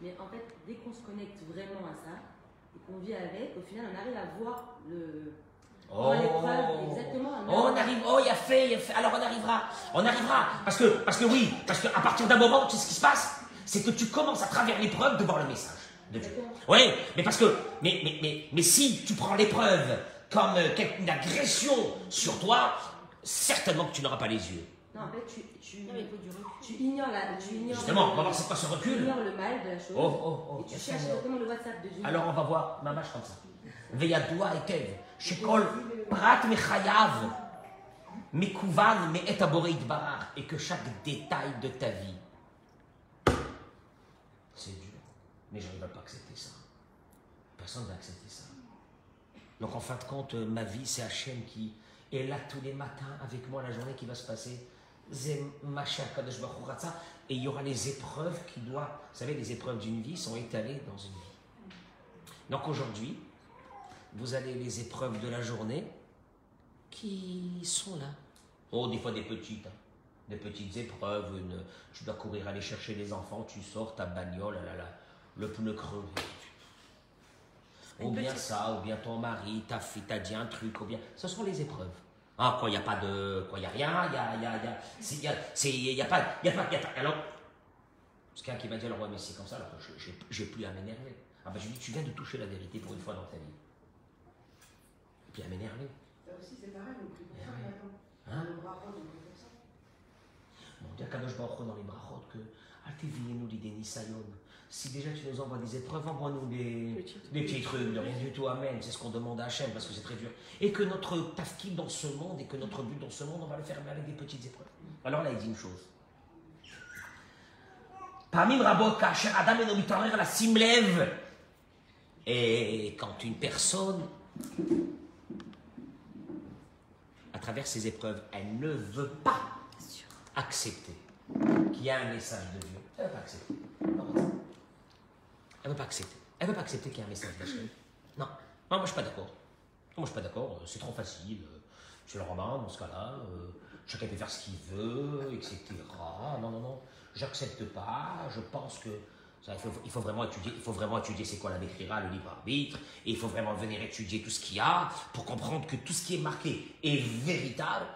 Mais en fait, dès qu'on se connecte vraiment à ça, et qu'on vit avec, au final, on arrive à voir le. Oh, dans l'épreuve, exactement. Oh, on arrive, oh, il a fait, il a fait. Alors on arrivera, on arrivera. Parce que, parce que oui, parce qu'à partir d'un moment, tu sais ce qui se passe? C'est que tu commences à travers l'épreuve de voir le message de Dieu. Oui, mais parce que, mais, mais, mais, mais si tu prends l'épreuve comme euh, une agression sur toi, certainement que tu n'auras pas les yeux. Non, en fait, tu, tu, Non, mais il faut du recul. tu ignores la. Tu ignores Justement, le- on va voir c'est quoi ce Tu recul. ignores le mal de la chose. Oh, oh, oh. et tu cherches exactement le WhatsApp de Dieu. Alors on va voir ma mâche comme ça. Veyadoua etev, shekol prat mechayav, mekouvan me et aboré itbarach, et que chaque détail de ta vie, c'est dur. Mais je ne vais pas accepter ça. Personne ne va accepter ça. Donc en fin de compte, euh, ma vie, c'est Hachem qui est là tous les matins avec moi, la journée qui va se passer. Et il y aura les épreuves qui doivent, vous savez, les épreuves d'une vie sont étalées dans une vie. Donc aujourd'hui, vous avez les épreuves de la journée qui sont là? Oh, des fois des petites, hein. des petites épreuves. Une, tu dois courir aller chercher les enfants, tu sors ta bagnole, là, là, le pneu crevé. Ou bien petite- ça, ou bien ton mari t'a fait, t'a dit un truc, ou bien. Ce sont les épreuves. Ah, quand il n'y a pas de. Quand il n'y a rien, il y a. Y a, y a il y a, pas. Y a pas. Y a pas alors? Parce qu'il y a un qui m'a dit alors, ouais, mais c'est comme ça, alors j'ai plus à m'énerver. Ah, ben je lui dis, tu viens de toucher la vérité pour une fois dans ta vie. Et puis à m'énerver. Ça aussi, c'est pareil, on prie pour ça maintenant. Hein on dit à Kadosh Baruch Hu dans les brachot que nous l'idée Nisayon. Si déjà tu nous envoies des épreuves, envoie-nous des, des petits trucs, de rien du tout, Amen. C'est ce qu'on demande à Hachem parce que c'est très dur. Et que notre tafkid dans ce monde et que notre but dans ce monde, on va le faire mais avec des petites épreuves. Alors là, il dit une chose. Parmi rabot, Adam et Nomitarer la simlev. Et quand une personne, travers ses épreuves, elle ne veut pas accepter qu'il y a un message de Dieu, elle ne veut pas accepter. Elle ne veut pas accepter. Elle ne veut pas accepter qu'il y a un message d'Hachem. Non. Non, moi je suis pas d'accord. Moi je suis pas d'accord. C'est trop facile. C'est le roman dans ce cas-là. Euh, chacun peut faire ce qu'il veut, etc. Non, non, non. J'accepte pas. Je pense que ça, il, faut, il faut vraiment étudier. Il faut vraiment étudier c'est quoi la le libre arbitre. Et il faut vraiment venir étudier tout ce qu'il y a pour comprendre que tout ce qui est marqué est véritable.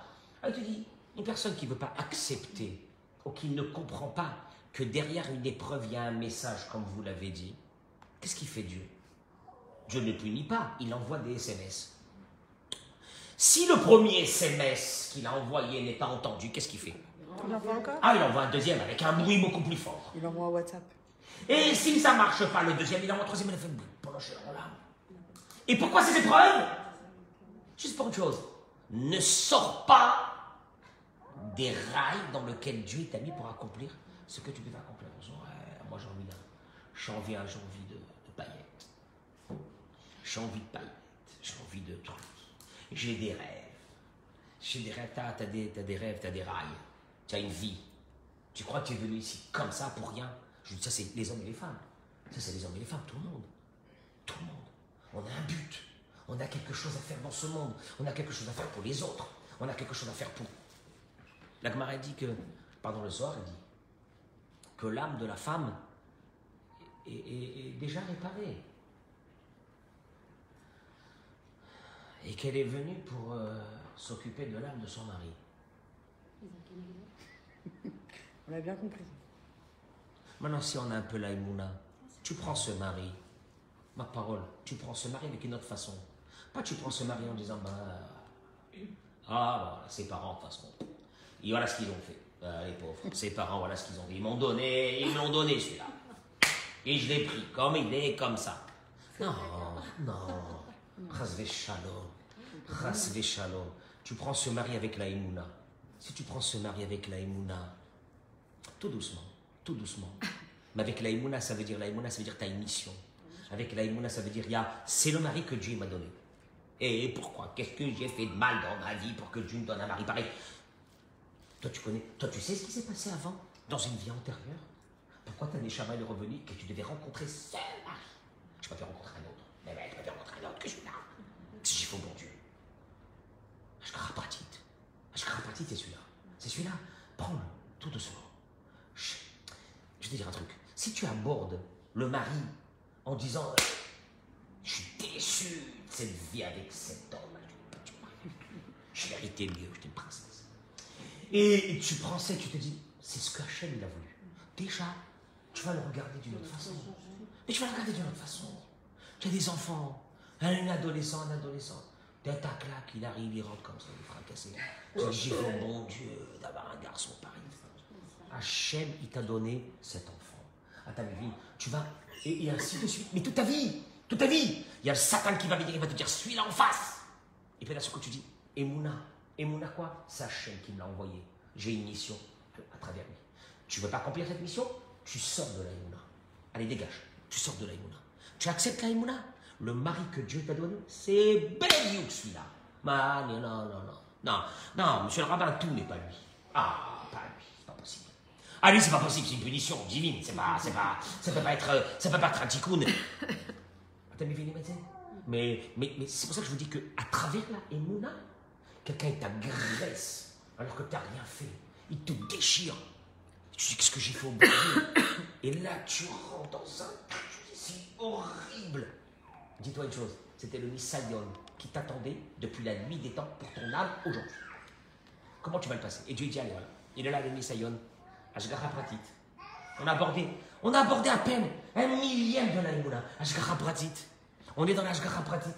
Elle te dit, une personne qui ne veut pas accepter ou qui ne comprend pas que derrière une épreuve, il y a un message, comme vous l'avez dit, qu'est-ce qu'il fait Dieu? Dieu ne punit pas, il envoie des SMS. Si le premier SMS qu'il a envoyé n'est pas entendu, qu'est-ce qu'il fait? Il en voit encore? Ah, il envoie un deuxième avec un bruit beaucoup plus fort. Il envoie un WhatsApp. Et si ça marche pas, le deuxième, il un troisième, il fait. Et pourquoi ces épreuves? Juste pour une chose. Ne sors pas des rails dans lesquels Dieu t'a mis pour accomplir ce que tu devais accomplir. Moi j'ai envie d'un. J'ai envie, j'ai envie de, paillettes. J'ai envie de paillettes. J'ai envie de trucs. J'ai des rêves. J'ai des rêves. T'as, t'as des, t'as des rêves, t'as des rails. Tu as une vie. Tu crois que tu es venu ici comme ça pour rien? Je dis ça, c'est les hommes et les femmes. Ça, c'est les hommes et les femmes, tout le monde. Tout le monde. On a un but. On a quelque chose à faire dans ce monde. On a quelque chose à faire pour les autres. On a quelque chose à faire pour. La Gemara dit que, pardon, le soir, elle dit que l'âme de la femme est déjà réparée. Et qu'elle est venue pour euh, s'occuper de l'âme de son mari. On l'a bien compris. Maintenant, si on a un peu la tu prends ce mari, ma parole, tu prends ce mari avec une autre façon. Pas tu prends ce mari en disant, bah, ah, voilà, ses parents, de toute façon. Et voilà ce qu'ils ont fait, euh, les pauvres. Ses parents, voilà ce qu'ils ont fait. Ils m'ont donné, ils me l'ont donné celui-là. Et je l'ai pris, comme il est, comme ça. Non, non. Chasve shalom. Tu prends ce mari avec la Emouna. si tu prends ce mari avec la Emouna, tout doucement, tout doucement. Mais avec la Emouna, ça veut dire la Emouna, ça veut dire tu as une mission. Avec la Emouna, ça veut dire c'est le mari que Dieu m'a donné. Et pourquoi? Qu'est-ce que j'ai fait de mal dans ma vie pour que Dieu me donne un mari pareil? Toi, tu connais, toi, tu sais ce qui s'est passé avant, dans une vie antérieure? Pourquoi ta Neshama est revenue que tu devais rencontrer ce mari? Je te rencontrer un autre. Mais ouais, je te rencontrer un autre que celui-là. Qu'est-ce que j'ai fait au bon Dieu Ashkarapratit. Ashkarapratit, c'est celui-là. C'est celui-là. Prends-le, tout doucement. Je vais dire un truc. Si tu abordes le mari en disant euh, Je suis déçu de cette vie avec cet homme, je méritais mieux, j'étais une princesse. Et tu prends ça tu te dis C'est ce que Hachem il a voulu. Déjà, tu vas le regarder d'une autre façon. Mais tu vas le regarder d'une autre façon. Tu as des enfants, un adolescent, un adolescent. D'un tac là, il arrive, il rentre comme ça, il est fracassé. Tu dis, J'ai bon Dieu d'avoir un garçon pareil. Hachem, il t'a donné cet enfant. À ta vie, tu vas, et, ainsi de suite. Mais toute ta vie, toute ta vie, il y a le Satan qui va venir, il va te dire, suis-là en face. Et puis là, ce que tu dis, Emouna. Emouna quoi? C'est Hachem qui me l'a envoyé. J'ai une mission à, travers lui. Tu veux pas accomplir cette mission? Tu sors de la Emouna. Allez, dégage. Tu sors de la Emouna. Tu acceptes la Emouna? Le mari que Dieu t'a donné, c'est Beliou celui-là. Non, non, non, non. Non, non, monsieur le rabbin, tout n'est pas lui. Ah, pas lui, c'est pas possible. Ah lui, c'est pas possible, c'est une punition divine. C'est pas, c'est pas, ça peut pas être, ça peut pas être un tikkun. Mais mais, mais, c'est pour ça que je vous dis que à travers la Emouna, quelqu'un t'agresse alors que t'as rien fait. Il te déchire. Tu dis qu'est-ce que j'ai fait au bon Et là, tu rentres dans un. C'est horrible. Dis-toi une chose, c'était le Nisayon qui t'attendait depuis la nuit des temps pour ton âme aujourd'hui. Comment tu vas le passer? Et Dieu dit allez, voilà. Il est là le Nisayon, Ashgara Pratit. On a abordé, on a abordé à peine un millième de la Emouna. Ashgara Pratit. On est dans l'Ashgara Pratit.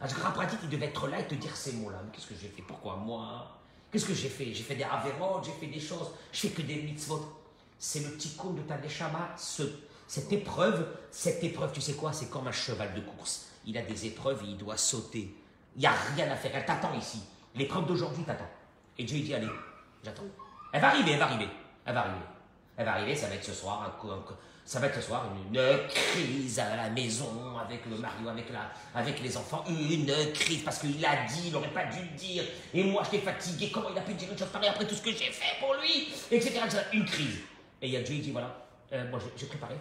Ashgara Pratit, il devait être là et te dire ces mots-là. Mais qu'est-ce que j'ai fait? Pourquoi moi? Qu'est-ce que j'ai fait? J'ai fait des avérotes, j'ai fait des choses, je fais que des mitzvot. C'est le tikkun de ta neshama, ce, cette épreuve, cette épreuve, tu sais quoi? C'est comme un cheval de course. Il a des épreuves et il doit sauter. Il n'y a rien à faire. Elle t'attend ici. L'épreuve d'aujourd'hui t'attend. Et Dieu il dit allez, j'attends. Elle va arriver, elle va arriver. Elle va arriver. Elle va arriver, ça va être ce soir, ça va être ce soir une, crise à la maison avec le mari ou avec, la, avec les enfants. Une crise parce qu'il a dit, il n'aurait pas dû le dire. Et moi, j'étais fatigué. Comment il a pu dire une chose pareille après tout ce que j'ai fait pour lui? Etc. Une crise. Et il y a Dieu, il dit voilà, euh, moi j'ai- j'ai préparé.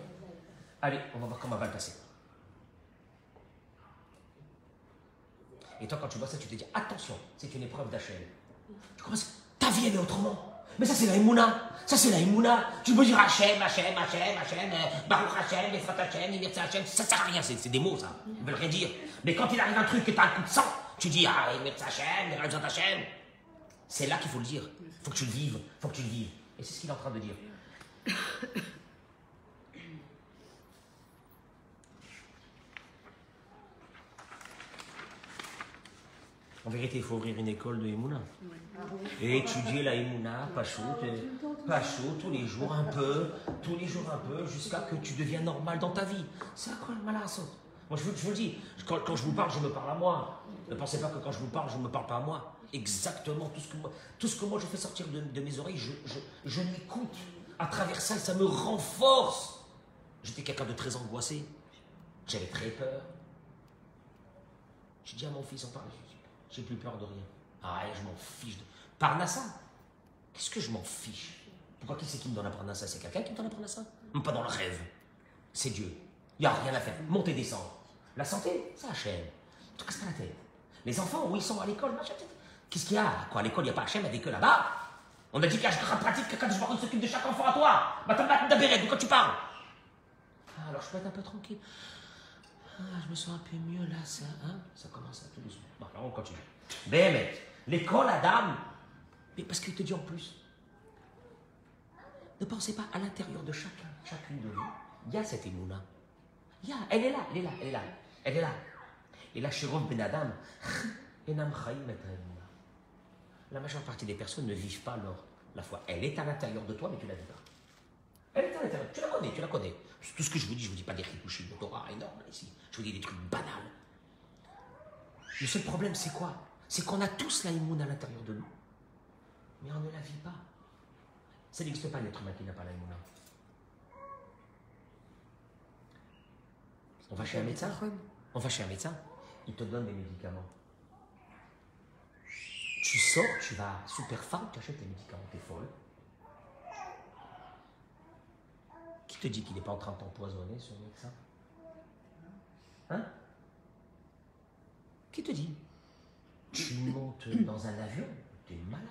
Allez, on va voir comment va le passer. Et toi, quand tu vois ça, tu te dis attention, c'est une épreuve d'Hachem. Tu commences, ta vie elle est autrement. Mais ça c'est la Emouna, ça c'est la Emouna. Tu peux dire Hachem, Hachem, Hachem, Hachem, euh, Baruch Hachem, Efrat Hachem, Imirza Hachem, ça sert à rien, c'est des mots ça, ils veulent rien dire. Mais quand il arrive un truc et t'as un coup de sang, tu dis ah, Imirza Hachem, Hachem. C'est là qu'il faut le dire, faut que tu le vives, faut que tu le vives. Et c'est ce qu'il est en train de dire. En vérité, il faut ouvrir une école de Emouna. Et étudier la Emouna, Pachou, Pachou, tous les jours un peu, tous les jours un peu, jusqu'à que tu deviennes normal dans ta vie. C'est quoi le malasso Moi, je vous, je vous le dis, quand, quand je vous parle, je me parle à moi. Ne pensez pas que quand je vous parle, je ne me parle pas à moi. Exactement, tout ce que moi, tout ce que moi je fais sortir de, de mes oreilles, je, je, je l'écoute. À travers ça, ça me renforce. J'étais quelqu'un de très angoissé. J'avais très peur. J'ai dit à mon fils, on parle, j'ai plus peur de rien. Ah, je m'en fiche. De... Parnassa Qu'est-ce que je m'en fiche? Pourquoi qui c'est qui me donne la Parnassa? C'est quelqu'un qui me donne la Parnassa? Pas dans le rêve. C'est Dieu. Il n'y a rien à faire. Monter, descendre. La santé, ça achève. Ne te casse pas la tête. Les enfants, où ils sont? À l'école. Qu'est-ce qu'il y a? Quoi, à l'école, il n'y a pas Hachem, il n'y a que là-bas? On a dit qu'à pratique, quelqu'un de joueur s'occupe de chaque enfant à toi. Bah, t'as pas de quoi tu parles? Ah, alors je peux être un peu tranquille. Ah, je me sens un peu mieux là, ça, hein Ça commence à tout doucement. Bon, alors on continue. Béhémet, l'école, la dame. Mais parce qu'il te dit en plus. Ne pensez pas à l'intérieur de chacun, chacune de vous, il y a cette émouna. Il y a, elle est là, elle est là, elle est là, elle est là. Et là, chez Ben Adam, la majeure partie des personnes ne vivent pas leur, la foi. Elle est à l'intérieur de toi, mais tu la vis pas. Elle est à l'intérieur. Tu la connais, tu la connais. Tout ce que je vous dis, je vous dis pas des rikouchis de Torah énormes ici. Je vous dis des trucs banals. Le seul problème, c'est quoi? C'est qu'on a tous la à l'intérieur de nous. mais on ne la vit pas. Ça n'existe pas l'être humain qui n'a pas la. On va chez un médecin On va chez un médecin, il te donne des médicaments. Tu sors, tu vas à Superpharm, tu achètes les médicaments, t'es folle. Qui te dit qu'il n'est pas en train de t'empoisonner, ce médecin Hein Qui te dit Tu montes dans un avion, tu es malade.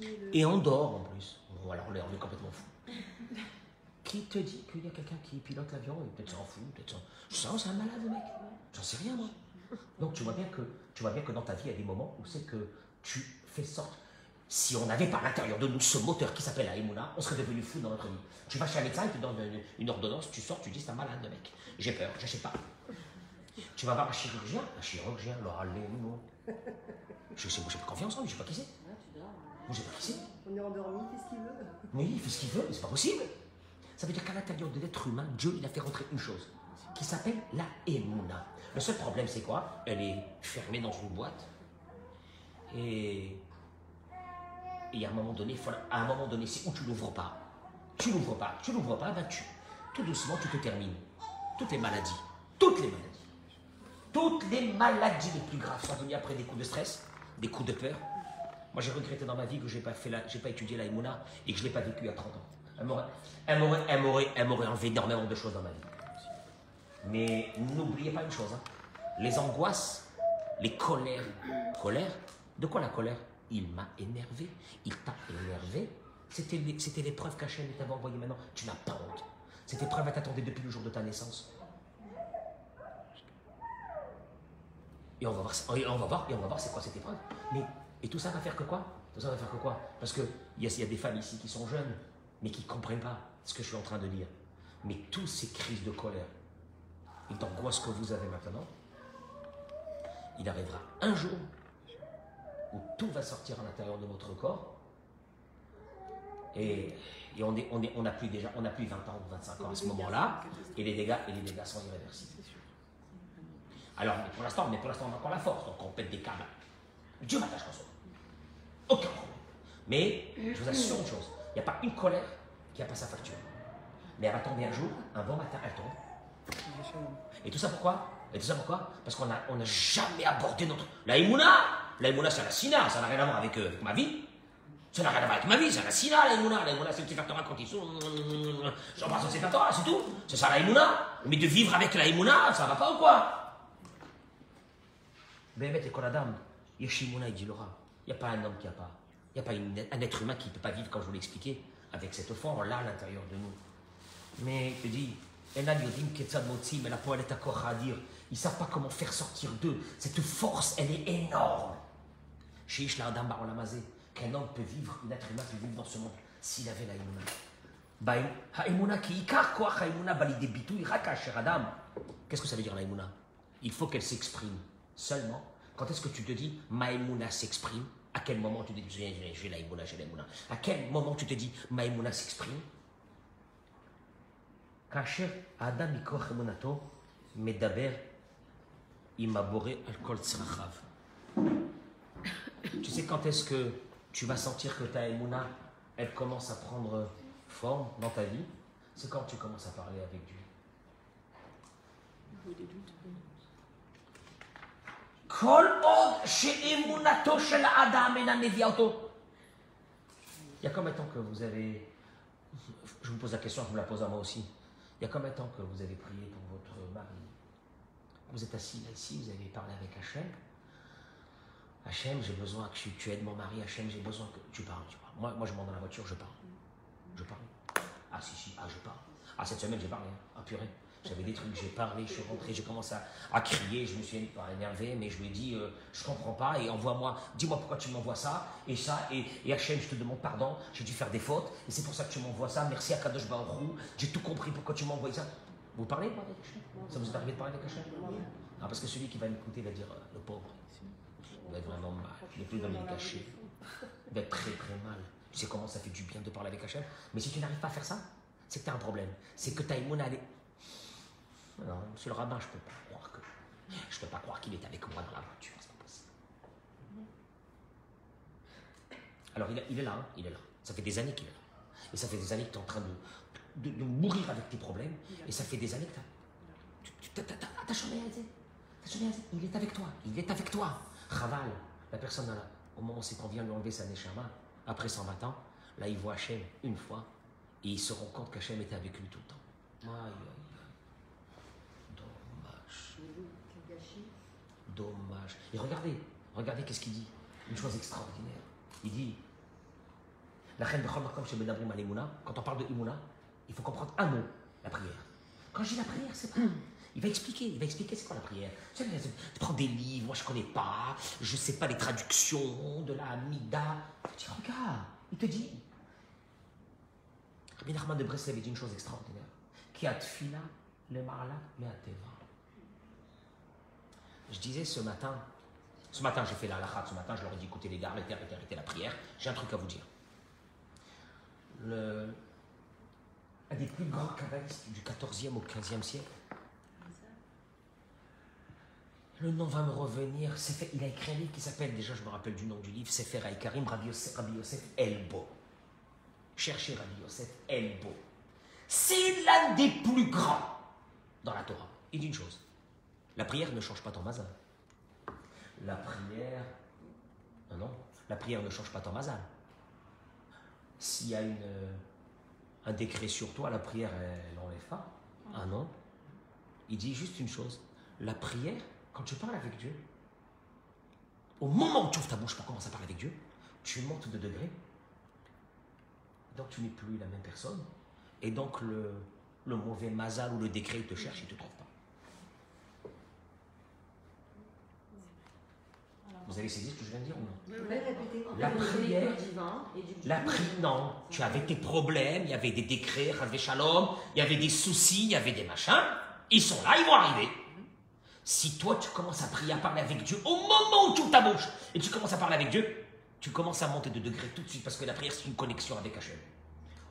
Le- Et on dort en plus. Bon, alors on est, on est complètement fou. Qui te dit qu'il y a quelqu'un qui pilote l'avion et peut-être s'en fout, peut-être s'en... C'est un malade mec. J'en sais rien moi. Donc tu vois bien que tu vois bien que dans ta vie il y a des moments où c'est que tu fais sorte. Si on n'avait pas à l'intérieur de nous ce moteur qui s'appelle la Emouna, on serait devenu fou dans notre vie. Tu vas chez un médecin, il te donne une, une ordonnance, tu sors, tu dis c'est un malade le mec. J'ai peur, j'achète pas. Tu vas voir un chirurgien, un chirurgien, Laura Lémo. Je sais, moi j'ai pas confiance en lui, je sais pas qui c'est. Dors. Moi je sais pas qui c'est. On est endormi, qu'est-ce qu'il veut? Oui, il fait ce qu'il veut, mais c'est pas possible. Ça veut dire qu'à l'intérieur de l'être humain, Dieu, il a fait rentrer une chose qui s'appelle la Emouna. Le seul problème, c'est quoi? Elle est fermée dans une boîte. Et, et à un moment donné, à un moment donné, c'est où tu l'ouvres pas. Tu l'ouvres pas, tu l'ouvres pas, ben tu, tout doucement, tu te termines. Toutes les maladies, toutes les maladies, toutes les maladies les plus graves sont venues après des coups de stress, des coups de peur, moi, j'ai regretté dans ma vie que je n'ai pas, pas étudié la Emouna et que je ne l'ai pas vécu à 30 ans. Elle m'aurait, enlevé énormément de choses dans ma vie. Mais n'oubliez pas une chose hein. les angoisses, les colères. Colère De quoi la colère? Il m'a énervé. Il t'a énervé. C'était, l'é- c'était l'épreuve qu'Hachem t'avait envoyée maintenant. Tu n'as pas honte. Cette épreuve, elle t'attendait depuis le jour de ta naissance. Et on va voir, et on va voir, et on va voir c'est quoi cette épreuve. Mais, et tout ça va faire que quoi? Tout ça va faire que quoi? Parce qu'il y, a- y a des femmes ici qui sont jeunes, mais qui ne comprennent pas ce que je suis en train de dire. Mais toutes ces crises de colère et d'angoisse que vous avez maintenant, il arrivera un jour où tout va sortir à l'intérieur de votre corps. Et, et on, est, on, est, on a plus déjà, on a plus 20 ans ou 25 ans à ce moment-là, et les dégâts, et les dégâts sont irréversibles. Alors, mais pour l'instant, mais pour l'instant, on a encore la force, donc on pète des câbles. Dieu m'attache comme ça. Aucun problème. Mais je vous assure une chose, il n'y a pas une colère qui n'a pas sa facture. Mais elle va tomber un jour, un bon matin, elle tombe. Et tout ça pourquoi? Et tout ça pourquoi? Parce qu'on n'a on a jamais abordé notre. La Emouna L'aïmouna, c'est la sina, ça n'a rien à voir euh, avec, ma vie. Ça n'a rien à voir avec ma vie, c'est la sina, l'aïmouna. L'aïmouna, c'est le petit Torah quand ils sont. J'embrasse le Sefer Torah, c'est tout. C'est ça l'aïmouna. Mais de vivre avec l'aïmouna, ça va pas ou quoi? Mais et Koladam, Yeshimouna et Dilora. Il n'y a pas un homme qui a pas. Il n'y a pas un être humain qui ne peut pas vivre, comme je vous l'ai expliqué, avec cette forme-là à l'intérieur de nous. Mais je te dis, ils ne savent pas comment faire sortir d'eux. Cette force, elle est énorme. Shish l'Adam Barolamazé, qu'un homme peut vivre, un être humain peut vivre dans ce monde, s'il avait la Emouna. Qu'est-ce que ça veut dire l'aïmouna Il faut qu'elle s'exprime. Seulement, quand est-ce que tu te dis Maïmouna s'exprime? À quel moment tu te dis J'ai l'aïmouna, j'ai l'aïmouna À quel moment tu te dis Maïmouna s'exprime? Kacher Adam Medaber Imabore Alkol Tsrachav. Tu sais quand est-ce que tu vas sentir que ta émouna, elle commence à prendre forme dans ta vie? C'est quand tu commences à parler avec Dieu. Il y a combien de temps que vous avez... Je vous pose la question, je vous la pose à moi aussi. Il y a combien de temps que vous avez prié pour votre mari? Vous êtes assis là, ici, vous avez parlé avec Hachem? Hachem, j'ai besoin que tu, aides mon mari. Hachem, j'ai besoin que tu parles. Moi, moi, je monte dans la voiture, je parle. Je parle. Ah, si, si, ah, je parle. Ah, cette semaine, j'ai parlé. Hein. Ah, purée. J'avais des trucs, j'ai parlé, je suis rentré, j'ai commencé à, crier, je me suis pas énervé, mais je lui ai dit, euh, je comprends pas, et envoie-moi, dis-moi pourquoi tu m'envoies ça, et ça, et, et Hachem, je te demande pardon, j'ai dû faire des fautes, et c'est pour ça que tu m'envoies ça, merci à Kadosh Baruch j'ai tout compris pourquoi tu m'envoies ça. Vous parlez pas avec Hachem? Ça vous est arrivé de parler avec Hachem? Ah, parce que celui qui va m'écouter va dire, euh, le pauvre, il va être vraiment mal, il n'est plus dans les cachets, il va être très très mal. Tu sais comment ça fait du bien de parler avec Hachem Mais si tu n'arrives pas à faire ça, c'est que tu as un problème. C'est que ta émouna, elle est... Non, monsieur le rabbin, je ne peux pas croire que. Je ne peux pas croire qu'il est avec moi dans la voiture, c'est pas possible. Alors il, est- là, hein, il est là. Ça fait des années qu'il est là. Et ça fait des années que tu es en train de, de- mourir avec tes problèmes. Et ça fait des années que tu t'as jamais assez. Il est avec toi, il est avec toi. Raval, la personne, au moment où c'est qu'on vient lui enlever sa neshama, après 120 ans, là il voit Hachem une fois, et il se rend compte qu'Hachem était avec lui tout le temps. Aïe, aïe, aïe. Dommage. Dommage. Et regardez, regardez qu'est-ce qu'il dit. Une chose extraordinaire. Il dit, la reine de Chomakom chez Bedabrim al quand on parle de Imuna, il faut comprendre un mot, la prière. Quand je dis la prière, c'est pas. Il va expliquer, il va expliquer c'est quoi la prière. Tu prends des livres, moi je connais pas, je sais pas les traductions de la Amida. Tu dis, regarde, il te dit. Rabbi Nachman de Breslev dit une chose extraordinaire. Qui a tfila, le ma'ala, me ateva. Je disais ce matin, ce matin j'ai fait la halakha, ce matin je leur ai dit écoutez les gars, arrêtez, arrêtez la prière, j'ai un truc à vous dire. Le, un des plus grands kabbalistes du 14e au 15e siècle, le nom va me revenir, Sefer- il a écrit un livre qui s'appelle, déjà je me rappelle du nom du livre, Sefer Haïkarim, Rabbi Yosef, Rabbi Elbo. Cherchez Rabbi Yosef Elbo. C'est l'un des plus grands dans la Torah. Il dit une chose, la prière ne change pas ton mazal. La prière. Non, non. La prière ne change pas ton mazal. S'il y a une, euh, un décret sur toi, la prière, elle n'enlève pas. Ah non. Il dit juste une chose. La prière, quand tu parles avec Dieu, au moment où tu ouvres ta bouche pour commencer à parler avec Dieu, tu montes de degré. Donc tu n'es plus la même personne. Et donc le, le mauvais mazal ou le décret, il te cherche, il ne te trouve pas. Vous avez saisi ce que je viens de dire ou non? La prière. La prière, non. Tu avais tes problèmes, il y avait des décrets, il y avait des soucis, il y avait des machins. Ils sont là, ils vont arriver. Si toi, tu commences à prier, à parler avec Dieu, au moment où tu ouvres ta bouche et tu commences à parler avec Dieu, tu commences à monter de degré tout de suite parce que la prière, c'est une connexion avec Hachem.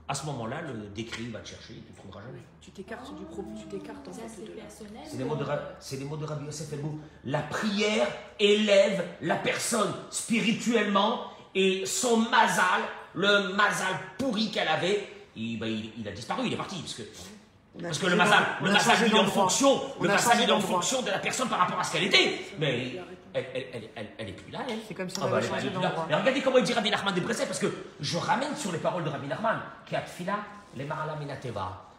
À ce moment-là, le décret il va te chercher, il ne te trouvera jamais. Tu t'écartes du propos, tu t'écartes en fait c'est de là. personnel. C'est les mots de, Ra- c'est les mots de Rabbi Yosef Elbou. La prière élève la personne spirituellement et son mazal, le mazal pourri qu'elle avait, il, ben, il- il a disparu, il est parti. Parce que, parce que le d'en- le il est en fonction, On le il est en fonction de la personne par rapport à ce qu'elle était. Mais elle, elle, elle, elle, est plus là, elle. C'est comme si Ah bah. Et regardez comment il dit Rabbi Nachman de Bresset, parce que je ramène sur les paroles de Rabbi Nachman, qui a tfila, les.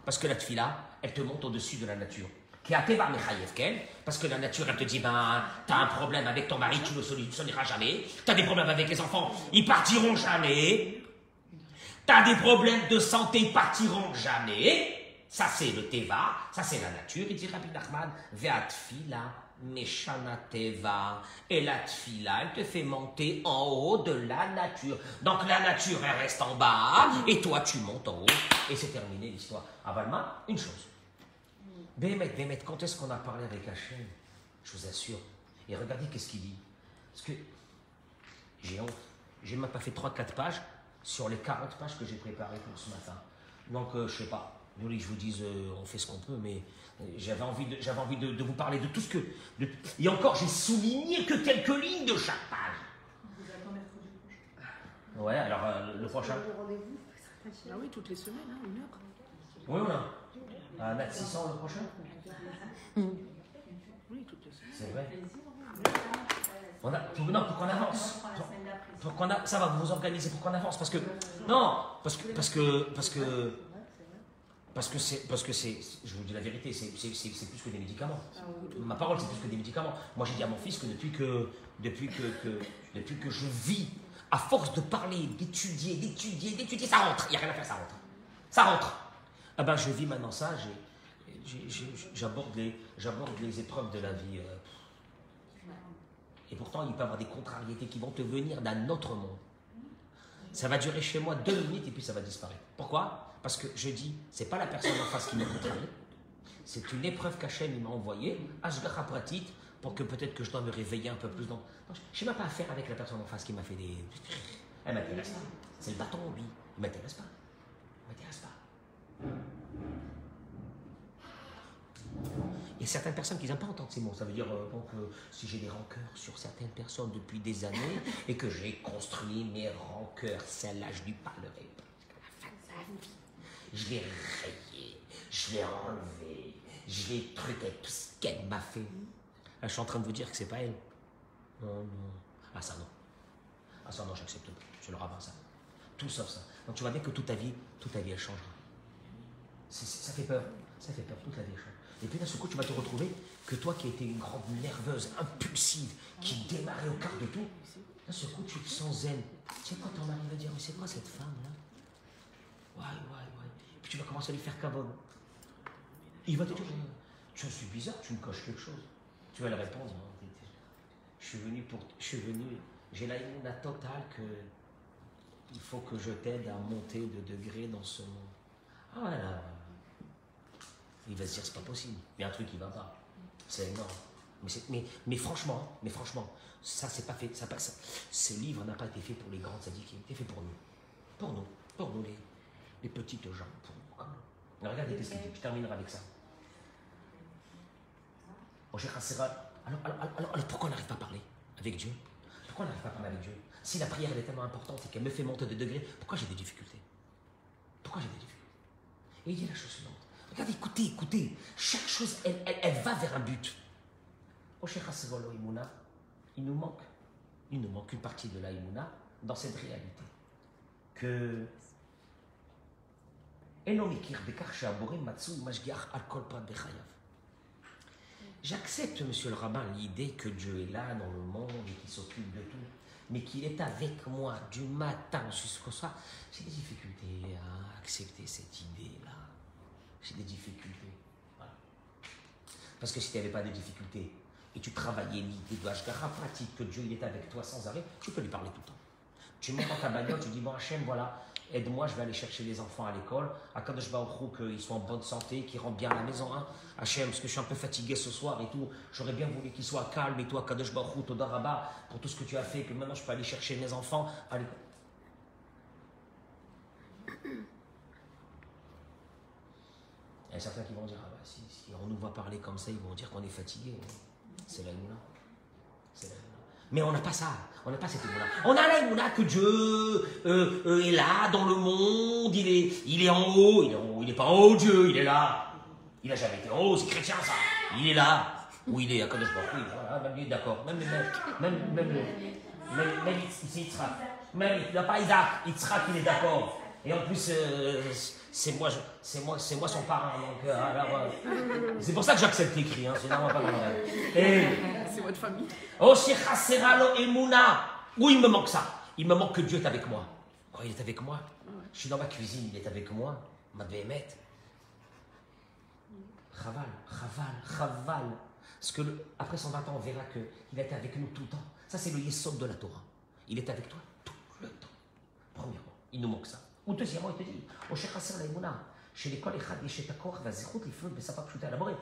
Parce que la tfila, elle te monte au-dessus de la nature. Qui a teva mechayev ken, parce que la nature, elle te dit, ben, t'as un problème avec ton mari, tu ne le solutionneras jamais. T'as des problèmes avec les enfants, ils partiront jamais. T'as des problèmes de santé, ils partiront jamais. Ça, c'est le teva, ça, c'est la nature. Il dit Rabbi Nachman, ve'at tfila, meshana teva. Et la tfila, elle te fait monter en haut de la nature. Donc la nature, elle reste en bas, et toi, tu montes en haut. Et c'est terminé l'histoire. À Valma, une chose. Bémet, Bémet, quand est-ce qu'on a parlé avec Hachem? Je vous assure. Et regardez qu'est-ce qu'il dit? Parce que j'ai honte. J'ai même pas fait 3-4 pages sur les 40 pages que j'ai préparées pour ce matin. Donc, euh, je sais pas. Vous voulez que je vous dise, euh, on fait ce qu'on peut, mais euh, j'avais envie, de, j'avais envie de, de vous parler de tout ce que. de- et encore, j'ai souligné que quelques lignes de chaque page. Ouais, alors euh, le prochain. Ah oui, toutes les semaines, hein, une heure. Oui ou non À Nat 600 le prochain Oui, toutes les semaines. C'est vrai. On a, pour, non, pour qu'on avance. Pour, pour qu'on a, ça va, vous vous organisez pour qu'on avance. Parce que. Non Parce que. Parce que. Parce que. Parce que c'est, parce que c'est, je vous dis la vérité, c'est, c'est, c'est- c'est plus que des médicaments. Ma parole, c'est plus que des médicaments. Moi, j'ai dit à mon fils que depuis que, depuis que, que- depuis que je vis, à force de parler, d'étudier, d'étudier, d'étudier, ça rentre. Il n'y a rien à faire, ça rentre. Ça rentre. Ah ben, je vis maintenant ça. j'aborde les, j'aborde les épreuves de la vie. euh, et pourtant, il peut y avoir des contrariétés qui vont te venir d'un autre monde. Ça va durer chez moi deux minutes et puis ça va disparaître. Pourquoi? Parce que je dis, c'est pas la personne en face qui m'a contrarié. C'est une épreuve qu'Hachem m'a envoyée, Ashgacha Pratit, pour que peut-être que je dois me réveiller un peu plus. dans- je n'ai même pas affaire avec la personne en face qui m'a fait des. Elle m'intéresse pas. C'est le bâton, lui. Il m'intéresse pas. Il m'intéresse pas. Il y a certaines personnes qui n'aiment pas entendre ces mots. Ça veut dire euh, donc, euh, si j'ai des rancœurs sur certaines personnes depuis des années et que j'ai construit mes rancœurs, celles-là, je lui parlerai pas la fin de sa vie. Je vais rayer, je vais enlever, je vais truquer tout ce qu'elle m'a fait. Là, je suis en train de vous dire que c'est pas elle. Non, non. Ah, ça non. Ah, ça non, j'accepte pas. Je le rabat, ça. Tout sauf ça. Donc tu vois bien que toute ta vie, toute ta vie, elle changera. Ça fait peur. Ça fait peur. Toute la vie, elle change. Et puis d'un seul coup, tu vas te retrouver que toi qui étais une grande nerveuse, impulsive, qui démarrait au quart de tout, d'un seul coup, tu te sens zen. Tu sais quoi, ton mari va dire, mais c'est quoi cette femme-là? Ouais. Puis tu vas commencer à lui faire cabane. Il va te dire, je suis bizarre, tu me coches quelque chose. Tu vas lui répondre, t'es- je suis venu pour, je suis venu, j'ai la la totale que il faut que je t'aide à monter de degré dans ce monde. Ah là, il va se dire c'est pas possible. Il y a un truc qui va pas. C'est énorme. Mais, mais, mais franchement, mais franchement, ça c'est pas fait. Ça, pas- ça- ce livre n'a pas été fait pour les grands sadiques, il a été fait pour nous. Pour nous. Pour nous les, les petites gens. Pour Alors, regardez qu'est-ce qu'il dit. Je terminerai avec ça. Alors, alors, alors, alors, pourquoi on n'arrive pas à parler avec Dieu? Pourquoi on n'arrive pas à parler avec Dieu? Si la prière elle est tellement importante et qu'elle me fait monter de degré, pourquoi j'ai des difficultés? Pourquoi j'ai des difficultés? Et il dit la chose suivante. Regardez, écoutez, écoutez. Chaque chose, elle, elle, elle va vers un but. Il nous manque, il nous manque une partie de la dans cette réalité. Que J'accepte, monsieur le rabbin, l'idée que Dieu est là dans le monde et qu'il s'occupe de tout, mais qu'il est avec moi du matin jusqu'au soir. J'ai des difficultés à accepter cette idée-là. J'ai des difficultés. Parce que si tu n'avais pas de difficultés et tu travaillais l'idée de Hashgacha pratique que Dieu est avec toi sans arrêt, tu peux lui parler tout le temps. Tu montes dans ta bagnole, tu dis Bon, Hachem, voilà, aide-moi, je vais aller chercher les enfants à l'école. Akadosh Baruch qu'ils soient en bonne santé, qu'ils rentrent bien à la maison. Hein. Hachem, parce que je suis un peu fatigué ce soir et tout, j'aurais bien voulu qu'ils soient calmes. Et toi, Akadosh Baruch Hu, Toda Rabba, pour tout ce que tu as fait, que maintenant je peux aller chercher mes enfants à l'école. Il y a certains qui vont dire Ah bah, si, on nous voit parler comme ça, ils vont dire qu'on est fatigué. C'est la Mouna. C'est la. Mais on n'a pas ça. On n'a pas cette Mouna. On a la Mouna que Dieu euh, euh, est là dans le monde. Il est, il est en haut. Il est en haut. Il n'est pas en haut, Dieu. Il est là. Il n'a jamais été en haut. C'est chrétien, ça. Il est là. Où il est à Kadosh Hu, voilà, même lui, d'accord. Même, même, même, même, le- même, même ici, Yitzhak. Même, il n'a pas Isaac. Yitzhak, il est d'accord. Et en plus, euh, c'est moi, c'est moi, c'est moi son parrain. Donc, euh, euh, c'est pour ça que j'accepte l'écrit. Hein, c'est pas normal. Et, C'est votre famille. Oh, Sheikha Serralo et Mouna. Oui, il me manque ça. Il me manque que Dieu est avec moi. Quand il est avec moi, je suis dans ma cuisine, il est avec moi. Ma Béhémet. Chaval, chaval, chaval. Parce que le- après 120 ans, on verra qu'il a été avec nous tout le temps. Ça, c'est le yesod de la Torah. Il est avec toi tout le temps. Premièrement, il nous manque ça. Deuxièmement, il te dit, au Sheikh Hasser Laïmouna, chez l'école Echad Yeshetakor, va zichut l'iflot besapa pshuta élaboré.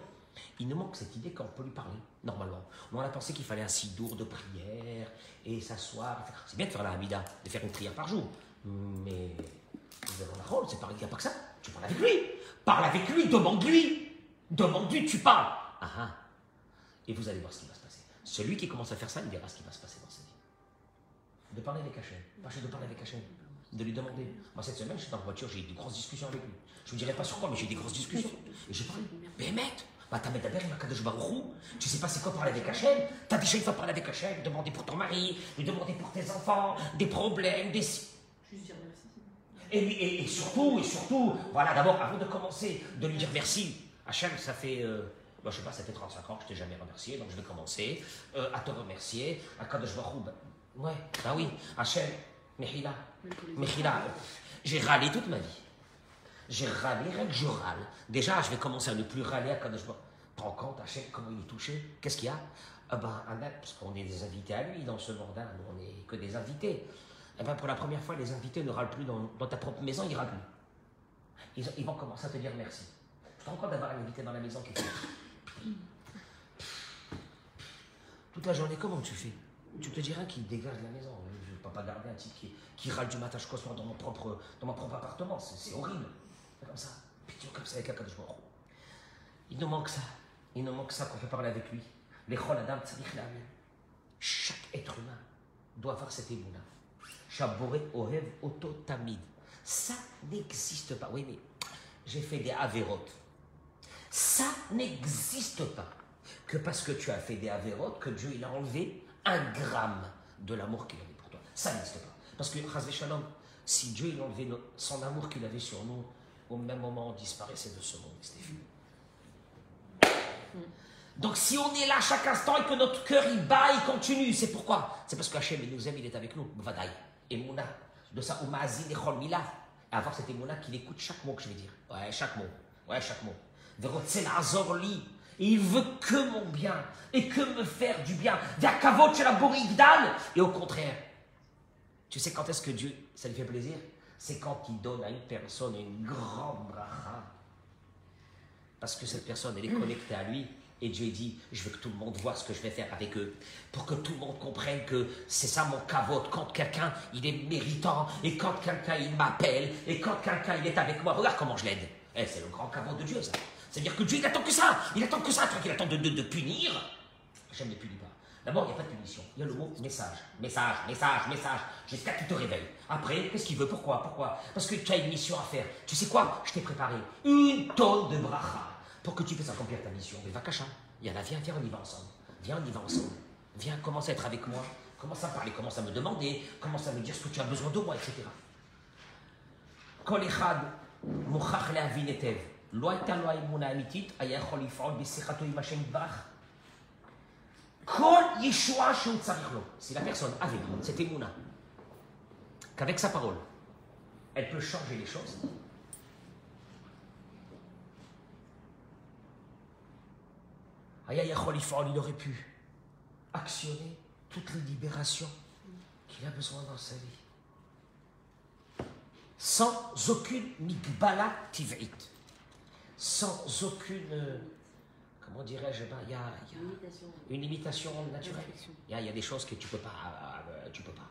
Il nous manque cette idée qu'on peut lui parler, normalement. On a pensé qu'il fallait un sidour de prière et s'asseoir. C'est bien de faire la Hamida, de faire une prière par jour. Mais nous avons la rôle, c'est il n'y a pas que ça. Tu parles avec lui. Parle avec lui, demande-lui. Demande-lui, tu parles. Ah ah. Et vous allez voir ce qui va se passer. Celui qui commence à faire ça, il verra ce qui va se passer dans sa vie. De parler avec Hachem. Pas de parler avec Hachem. De lui demander. Moi, cette semaine, j'étais la voiture, j'ai eu des grosses discussions avec lui. Je ne vous dirai pas sur quoi, mais j'ai eu des grosses discussions. Et j'ai parlé. Bémet, bah, t'as. Tu sais pas c'est quoi parler avec Hachem T'as déjà une fois parlé avec Hachem, demander pour ton mari, lui demander pour tes enfants, des problèmes, des. Juste dire merci. Et, et- et surtout, et surtout, voilà, d'abord, avant de commencer, de lui dire merci. Hachem, ça fait, euh, bah, je sais pas, ça fait 35 ans que je t'ai jamais remercié, donc je vais commencer euh, à te remercier. À Kadosh Baruch bah, ouais, bah oui, Hachem, Mechila, Mechila, j'ai râlé toute ma vie. J'ai râlé, rien que je râle. Déjà, je vais commencer à ne plus râler à Kadosh Baruch Hu. Te rends compte, Hachem, comment il est touché Qu'est-ce qu'il y a? Ah ben, un parce qu'on est des invités à lui dans ce monde-là, nous on n'est que des invités. Eh ben, pour la première fois, les invités ne râlent plus dans, ta propre maison, ils râlent plus. Ils, vont commencer à te dire merci. Tu te rends compte d'avoir un invité dans la maison qui fait toute la journée, comment tu fais? Tu te diras qu'il dégage de la maison. Pas un type qui, râle du matin jusqu'au soir dans mon propre, dans mon propre appartement. C'est horrible. Comme ça. Pitié comme ça avec Akadosh Baruch. Il nous manque ça. Il ne manque ça qu'on peut parler avec lui. Les. Chaque être humain doit avoir cette émouna. Shaboré ohev oto tamid. Ça n'existe pas. Oui, mais j'ai fait des avérotes. Ça n'existe pas. Que parce que tu as fait des avérotes, que Dieu il a enlevé un gramme de l'amour qu'il avait. Ça n'existe pas. Parce que, Shalom, si Dieu il no- son amour qu'il avait sur nous, au même moment on disparaissait de ce monde. C'était fini. Donc si on est là chaque instant et que notre cœur il bat, il continue, c'est pourquoi? C'est parce qu'Hachem il nous aime, il est avec nous. Vadaï. Emouna. De ça, Umazin et Mila. Et avoir cette Emouna qu'il écoute chaque mot que je vais dire. Ouais, chaque mot. Ouais, chaque mot. Verotzel Azorli. Et il veut que mon bien. Et que me faire du bien. La Borigdal. Et au contraire. Tu sais quand est-ce que Dieu, ça lui fait plaisir? C'est quand il donne à une personne une grande bracha. Parce que cette personne, elle est connectée à lui. Et Dieu dit, je veux que tout le monde voit ce que je vais faire avec eux. Pour que tout le monde comprenne que c'est ça mon cavote. Quand quelqu'un, il est méritant. Et quand quelqu'un, il m'appelle. Et quand quelqu'un, il est avec moi. Regarde comment je l'aide. Eh, c'est le grand cavote de Dieu, ça. C'est-à-dire que Dieu, il attend que ça. Il attend que ça. Crois qu'il attend de, de, de punir J'aime punit pas. D'abord, il n'y a pas de punition. Il y a le mot message. Message, message, message. Jusqu'à qu'il te réveille. Après, qu'est-ce qu'il veut Pourquoi Pourquoi Parce que tu as une mission à faire. Tu sais quoi Je t'ai préparé une tonne de bracha pour que tu puisses accomplir ta mission. Mais va cacha. Il y en a, viens, viens, on y va ensemble. Viens, on y va ensemble. Viens, commence à être avec moi. Commence à parler, commence à me demander, commence à me dire ce que tu as besoin de moi, etc. כל אחד מוכרח להבין היטב. לא הייתה לו האמונה האמיתית, היה יכול לפעול בשיחתו עם השם יתברך. C'est la personne avec cette émouna qu'avec sa parole, elle peut changer les choses. il aurait pu actionner toutes les libérations qu'il a besoin dans sa vie. Sans aucune migbala tiv'it. Sans aucune euh, euh, Comment dirais-je ben, Il y a, y a Limitation. une limitation naturelle. Il y, a, il y a des choses que tu peux pas. euh, tu peux pas.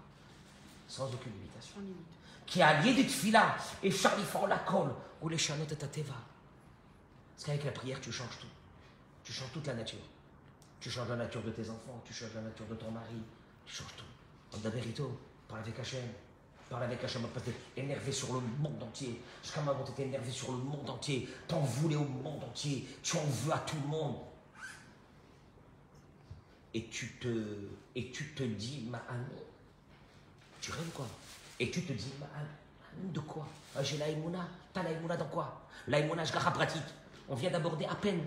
Sans aucune limitation. Qui a lié des tefila et charifant la colle ou les chanot et teva. Parce qu'avec la prière, tu changes tout. Tu changes toute la nature. Tu changes la nature de tes enfants, tu changes la nature de ton mari, tu changes tout. Daberito, parle avec Hachem. Parle avec Hachem, parce que énervé sur le monde entier. Tu étais énervé sur le monde entier. T'en voulais au monde entier. Tu en veux à tout le monde. Et tu te, et tu te dis, ma tu rêves quoi? Et tu te dis, ma de quoi? Ah, J'ai la Emouna. T'as la Emouna dans quoi? La Emouna, je pratique. On vient d'aborder à peine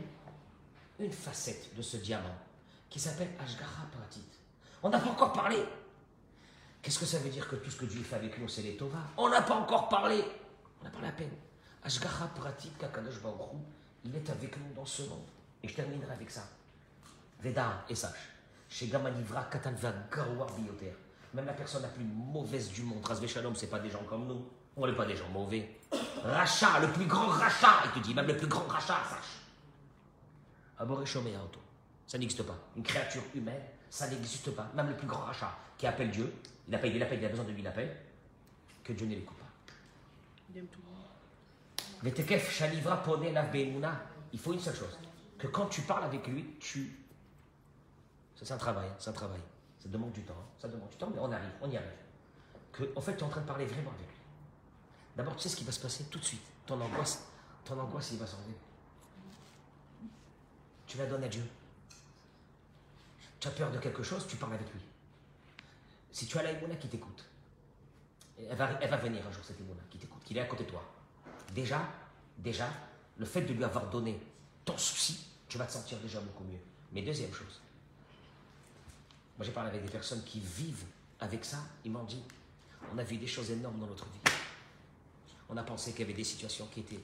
une facette de ce diamant qui s'appelle Ashgara Pratit. On n'a pas encore parlé. Qu'est-ce que ça veut dire que tout ce que Dieu fait avec nous, c'est les Tova On n'a pas encore parlé. On a parlé à peine. Ashgara Pratit, Kakadosh il est avec nous dans ce monde. Et je terminerai avec ça. Veda et sache. Chez Katan Bioter. Même la personne la plus mauvaise du monde, Razvé Shalom, c'est pas des gens comme nous. On n'est pas des gens mauvais. Racha, le plus grand rachat, il te dit, même le plus grand rachat, sache. Auto. Ça n'existe pas. Une créature humaine, ça n'existe pas. Même le plus grand rachat qui appelle Dieu, il appelle, il appelle, il a besoin de lui, il appelle, que Dieu ne l'écoute pas. Il aime tout. Il faut une seule chose. Que quand tu parles avec lui, tu. C'est un travail, c'est un travail. Ça demande du temps. hein, Ça demande du temps, mais on arrive, on y arrive. Que, en fait, tu es en train de parler vraiment avec lui. D'abord, tu sais ce qui va se passer tout de suite. Ton angoisse, ton angoisse, il va s'enlever. Tu la donnes à Dieu. Tu as peur de quelque chose, tu parles avec lui. Si tu as la qui t'écoute, elle va, elle va venir un jour, cette Emouna qui t'écoute, qui est à côté de toi. Déjà, déjà, le fait de lui avoir donné ton souci, tu vas te sentir déjà beaucoup mieux. Mais deuxième chose, moi j'ai parlé avec des personnes qui vivent avec ça, ils m'ont dit, on a vu des choses énormes dans notre vie. On a pensé qu'il y avait des situations qui étaient...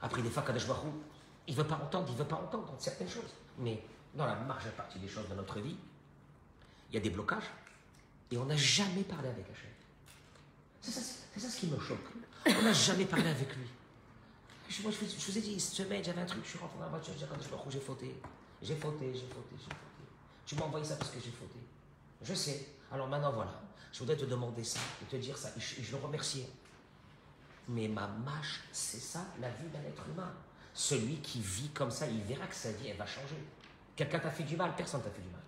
Après des fois, il ne veut pas entendre, il ne veut pas entendre certaines choses. Mais dans la majeure partie des choses de notre vie, il y a des blocages et on n'a jamais parlé avec Hachem. C'est ça, ce qui me choque. On n'a jamais parlé avec lui. Je, vous- ai dit, cette semaine, j'avais un truc, je suis rentré dans la voiture, j'ai Hu, j'ai fauté. J'ai fauté, j'ai fauté, j'ai fauté. Tu m'as envoyé ça parce que j'ai fauté. Je sais. Alors maintenant, voilà. Je voudrais te demander ça, et te dire ça, et je, je le remercie. Mais ma mâche, c'est ça, la vie d'un être humain. celui qui vit comme ça, il verra que sa vie, elle va changer. Quelqu'un t'a fait du mal, personne t'a fait du mal.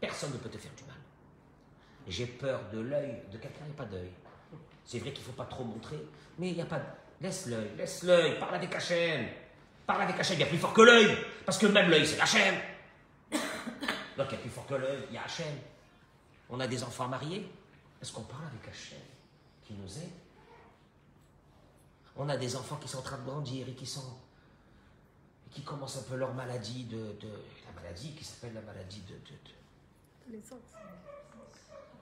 Personne ne peut te faire du mal. J'ai peur de l'œil de quelqu'un, il n'y a pas d'œil. C'est vrai qu'il ne faut pas trop montrer, mais il n'y a pas. Laisse l'œil, laisse l'œil, parle avec Hachem. Parle avec Hachem, il y a plus fort que l'œil, parce que même l'œil, c'est Hachem. Donc il y a plus fort que l'œil, il y a Hachem. On a des enfants mariés, est-ce qu'on parle avec Hachem qui nous aide? On a des enfants qui sont en train de grandir et qui sont qui commencent un peu leur maladie de, de la maladie qui s'appelle la maladie de, de- de-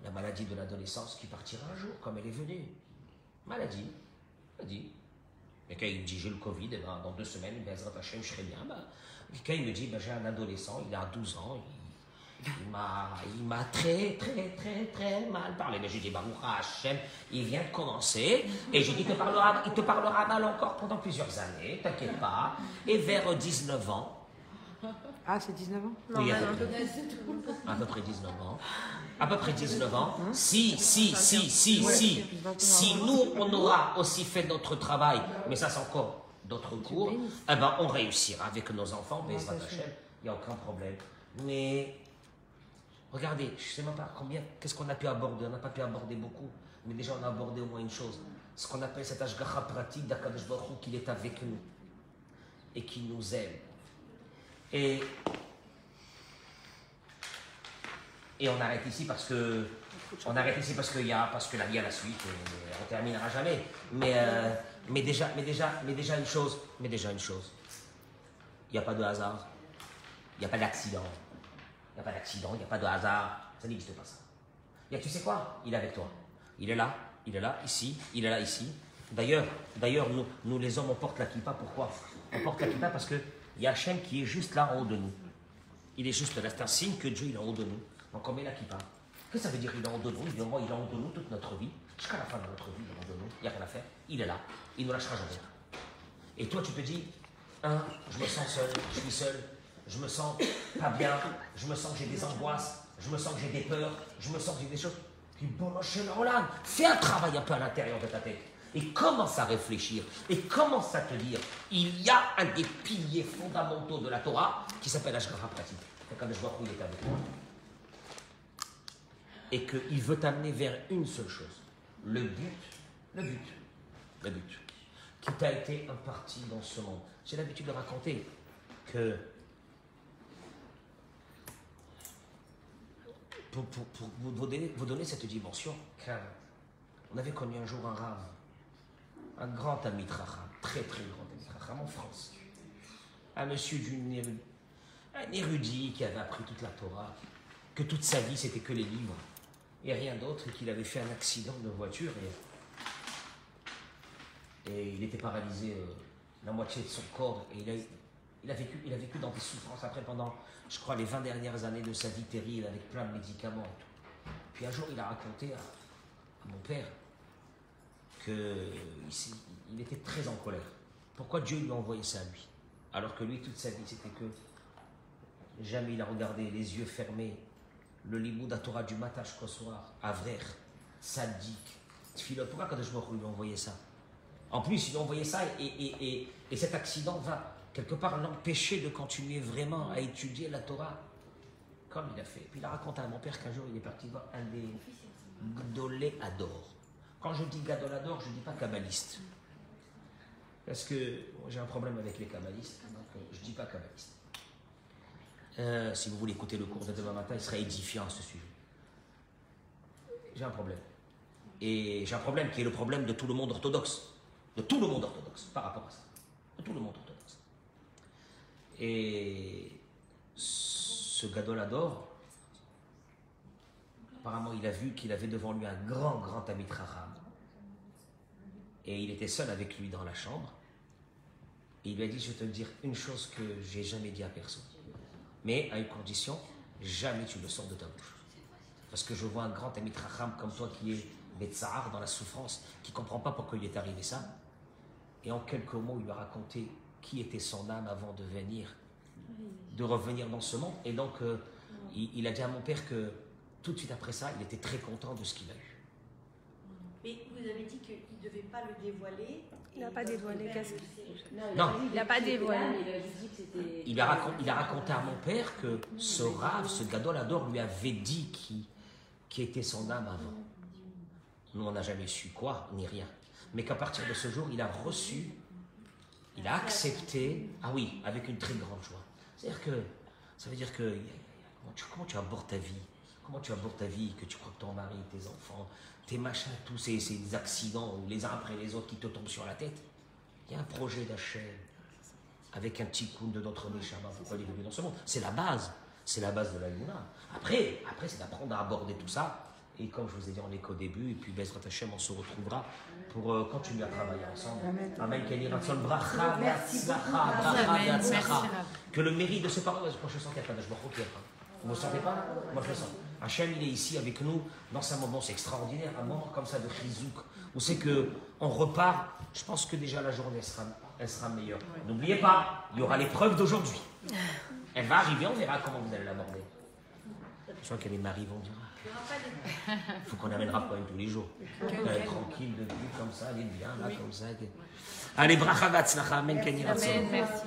la maladie de l'adolescence qui partira un jour comme elle est venue. Maladie, maladie. Quelqu'un il me dit j'ai le Covid, et ben, dans deux semaines, ben, je serai bien. Ben, Quelqu'un il me dit ben, j'ai un adolescent, il a 12 ans, il, m'a, il m'a très très très très mal parlé. Mais j'ai dit Baruch Hashem, il vient de commencer, et j'ai dit il te parlera, il te parlera mal encore pendant plusieurs années, t'inquiète pas. Et vers 19 ans, Ah, c'est 19 ans? Oui, à, peu près, à peu près 19 ans. À peu près 19 ans. Si, si, si, si, si, si nous, on aura aussi fait notre travail, mais ça c'est encore d'autres cours, eh ben, on réussira avec nos enfants, mais il n'y a aucun problème. Mais regardez, je ne sais même pas combien, qu'est-ce qu'on a pu aborder On n'a pas pu aborder beaucoup, mais déjà on a abordé au moins une chose. Ce qu'on appelle cet ashgacha pratique d'Akadosh qu'il est avec nous et qui nous aime. Et et on arrête ici parce que on arrête ici parce qu'il y a parce que la vie a la suite et on terminera jamais. Mais euh, mais déjà mais déjà mais déjà une chose mais déjà une chose. Il n'y a pas de hasard. Il n'y a pas d'accident. Il d'accident. Il n'y a pas de hasard. Ça n'existe pas ça. Il a, tu sais quoi? Il est avec toi. Il est là. Il est là ici. Il est là ici. D'ailleurs d'ailleurs nous nous les hommes on porte la kippa. Pourquoi? On porte la kippa parce que il y a Hachem qui est juste là en haut de nous. Il est juste là. C'est un signe que Dieu il est en haut de nous. Donc on met la kippa. Qu'est-ce que ça veut dire il est en haut de nous? Évidemment, il est en haut de nous toute notre vie. Jusqu'à la fin de notre vie, il est en haut de nous. Il n'y a rien à faire. Il est là. Il ne nous lâchera jamais. Et toi, tu te dis, un, je me sens seul, je suis seul, je me sens pas bien, je me sens que j'ai des angoisses, je me sens que j'ai des peurs, je me sens que j'ai des choses. Puis bon, fais un travail un peu à l'intérieur de ta tête. Et commence à réfléchir. Et commence à te dire, il y a un des piliers fondamentaux de la Torah qui s'appelle Ashgara pratique. Quand je vois où il est avec toi. Et qu'il veut t'amener vers une seule chose. Le but, le but, le but, qui t'a été imparti dans ce monde. J'ai l'habitude de raconter que pour, vous, donner, cette dimension, car on avait connu un jour un rave, un grand ami Tracham, très très grand ami Tracham en France. Un monsieur d'une un érudit qui avait appris toute la Torah, que toute sa vie c'était que les livres et rien d'autre, et qu'il avait fait un accident de voiture et, il était paralysé euh, la moitié de son corps et il a, il, a vécu, il a vécu dans des souffrances après pendant, je crois, les 20 dernières années de sa vie terrible avec plein de médicaments. Puis un jour il a raconté à, à mon père qu'il il était très en colère. Pourquoi Dieu lui a envoyé ça à lui? Alors que lui, toute sa vie, c'était que jamais il a regardé les yeux fermés le limou Torah du matin jusqu'au soir, Avrer, Sadiq, Tfilot. Pourquoi Baruch Hu lui a envoyé ça? En plus, il lui a envoyé ça et, et, et, et cet accident va quelque part l'empêcher de continuer vraiment à étudier la Torah comme il a fait. Puis il a raconté à mon père qu'un jour il est parti voir un des Gdolé Ador. Quand je dis Gadolador, je ne dis pas kabbaliste. Parce que j'ai un problème avec les kabbalistes, donc euh, je ne dis pas kabbaliste. Euh, si vous voulez écouter le cours de demain matin, il sera édifiant à ce sujet. J'ai un problème. Et j'ai un problème qui est le problème de tout le monde orthodoxe. De tout le monde orthodoxe par rapport à ça. De tout le monde orthodoxe. Et ce Gadolador, apparemment, il a vu qu'il avait devant lui un grand, grand ami Raham. Et il était seul avec lui dans la chambre. Et il lui a dit, je vais te dire une chose que j'ai jamais dit à personne. Mais à une condition, jamais tu le sors de ta bouche. Parce que je vois un grand ami Raham comme toi qui est Betzahar dans la souffrance, qui ne comprend pas pourquoi il est arrivé ça. Et en quelques mots, il lui a raconté qui était son âme avant de venir, de revenir dans ce monde. Et donc, euh, il, il a dit à mon père que tout de suite après ça, il était très content de ce qu'il a eu. Mais vous avez dit qu'il ne devait pas le dévoiler. Il n'a pas dévoilé, qu'est-ce que-. Non. Il a pas dévoilé. Il a juste dit que c'était. Il a, racon- il a raconté à mon père que ce rave, ce Gadolador, lui avait dit qui, qui était son âme avant. Nous, on n'a jamais su quoi, ni rien. Mais qu'à partir de ce jour, il a reçu, il a accepté, ah oui, avec une très grande joie. C'est-à-dire que, ça veut dire que, comment tu, comment tu abordes ta vie? Comment tu abordes ta vie, que tu crois que ton mari, tes enfants, tes machins, tous ces, ces accidents, les uns après les autres qui te tombent sur la tête? Il y a un projet d'Hachem avec un petit coup de notre Neshama, pourquoi il est venu dans ce monde? C'est la base, c'est la base de la Luna. Après, après c'est d'apprendre à aborder tout ça. Et comme je vous ai dit, on est qu'au début, et puis Bezrat Hashem, on se retrouvera pour euh, continuer à travailler ensemble. Amen. Que le mérite de ces paroles, moi je sens qu'il y a pas. Vous ne sentez pas? Moi je le sens. Hachem, il est ici avec nous dans un moment, c'est extraordinaire, un moment comme ça de chizouk, où c'est que on repart, je pense que déjà la journée sera, elle sera meilleure. N'oubliez pas, il y aura l'épreuve d'aujourd'hui. Elle va arriver, on verra comment vous allez l'aborder. Je crois que les maris vont dire. Il faut qu'on amènera pas tous les jours. Tranquille depuis, comme ça, elle est bien, là, comme ça. Allez, bracha amen. Amen, merci.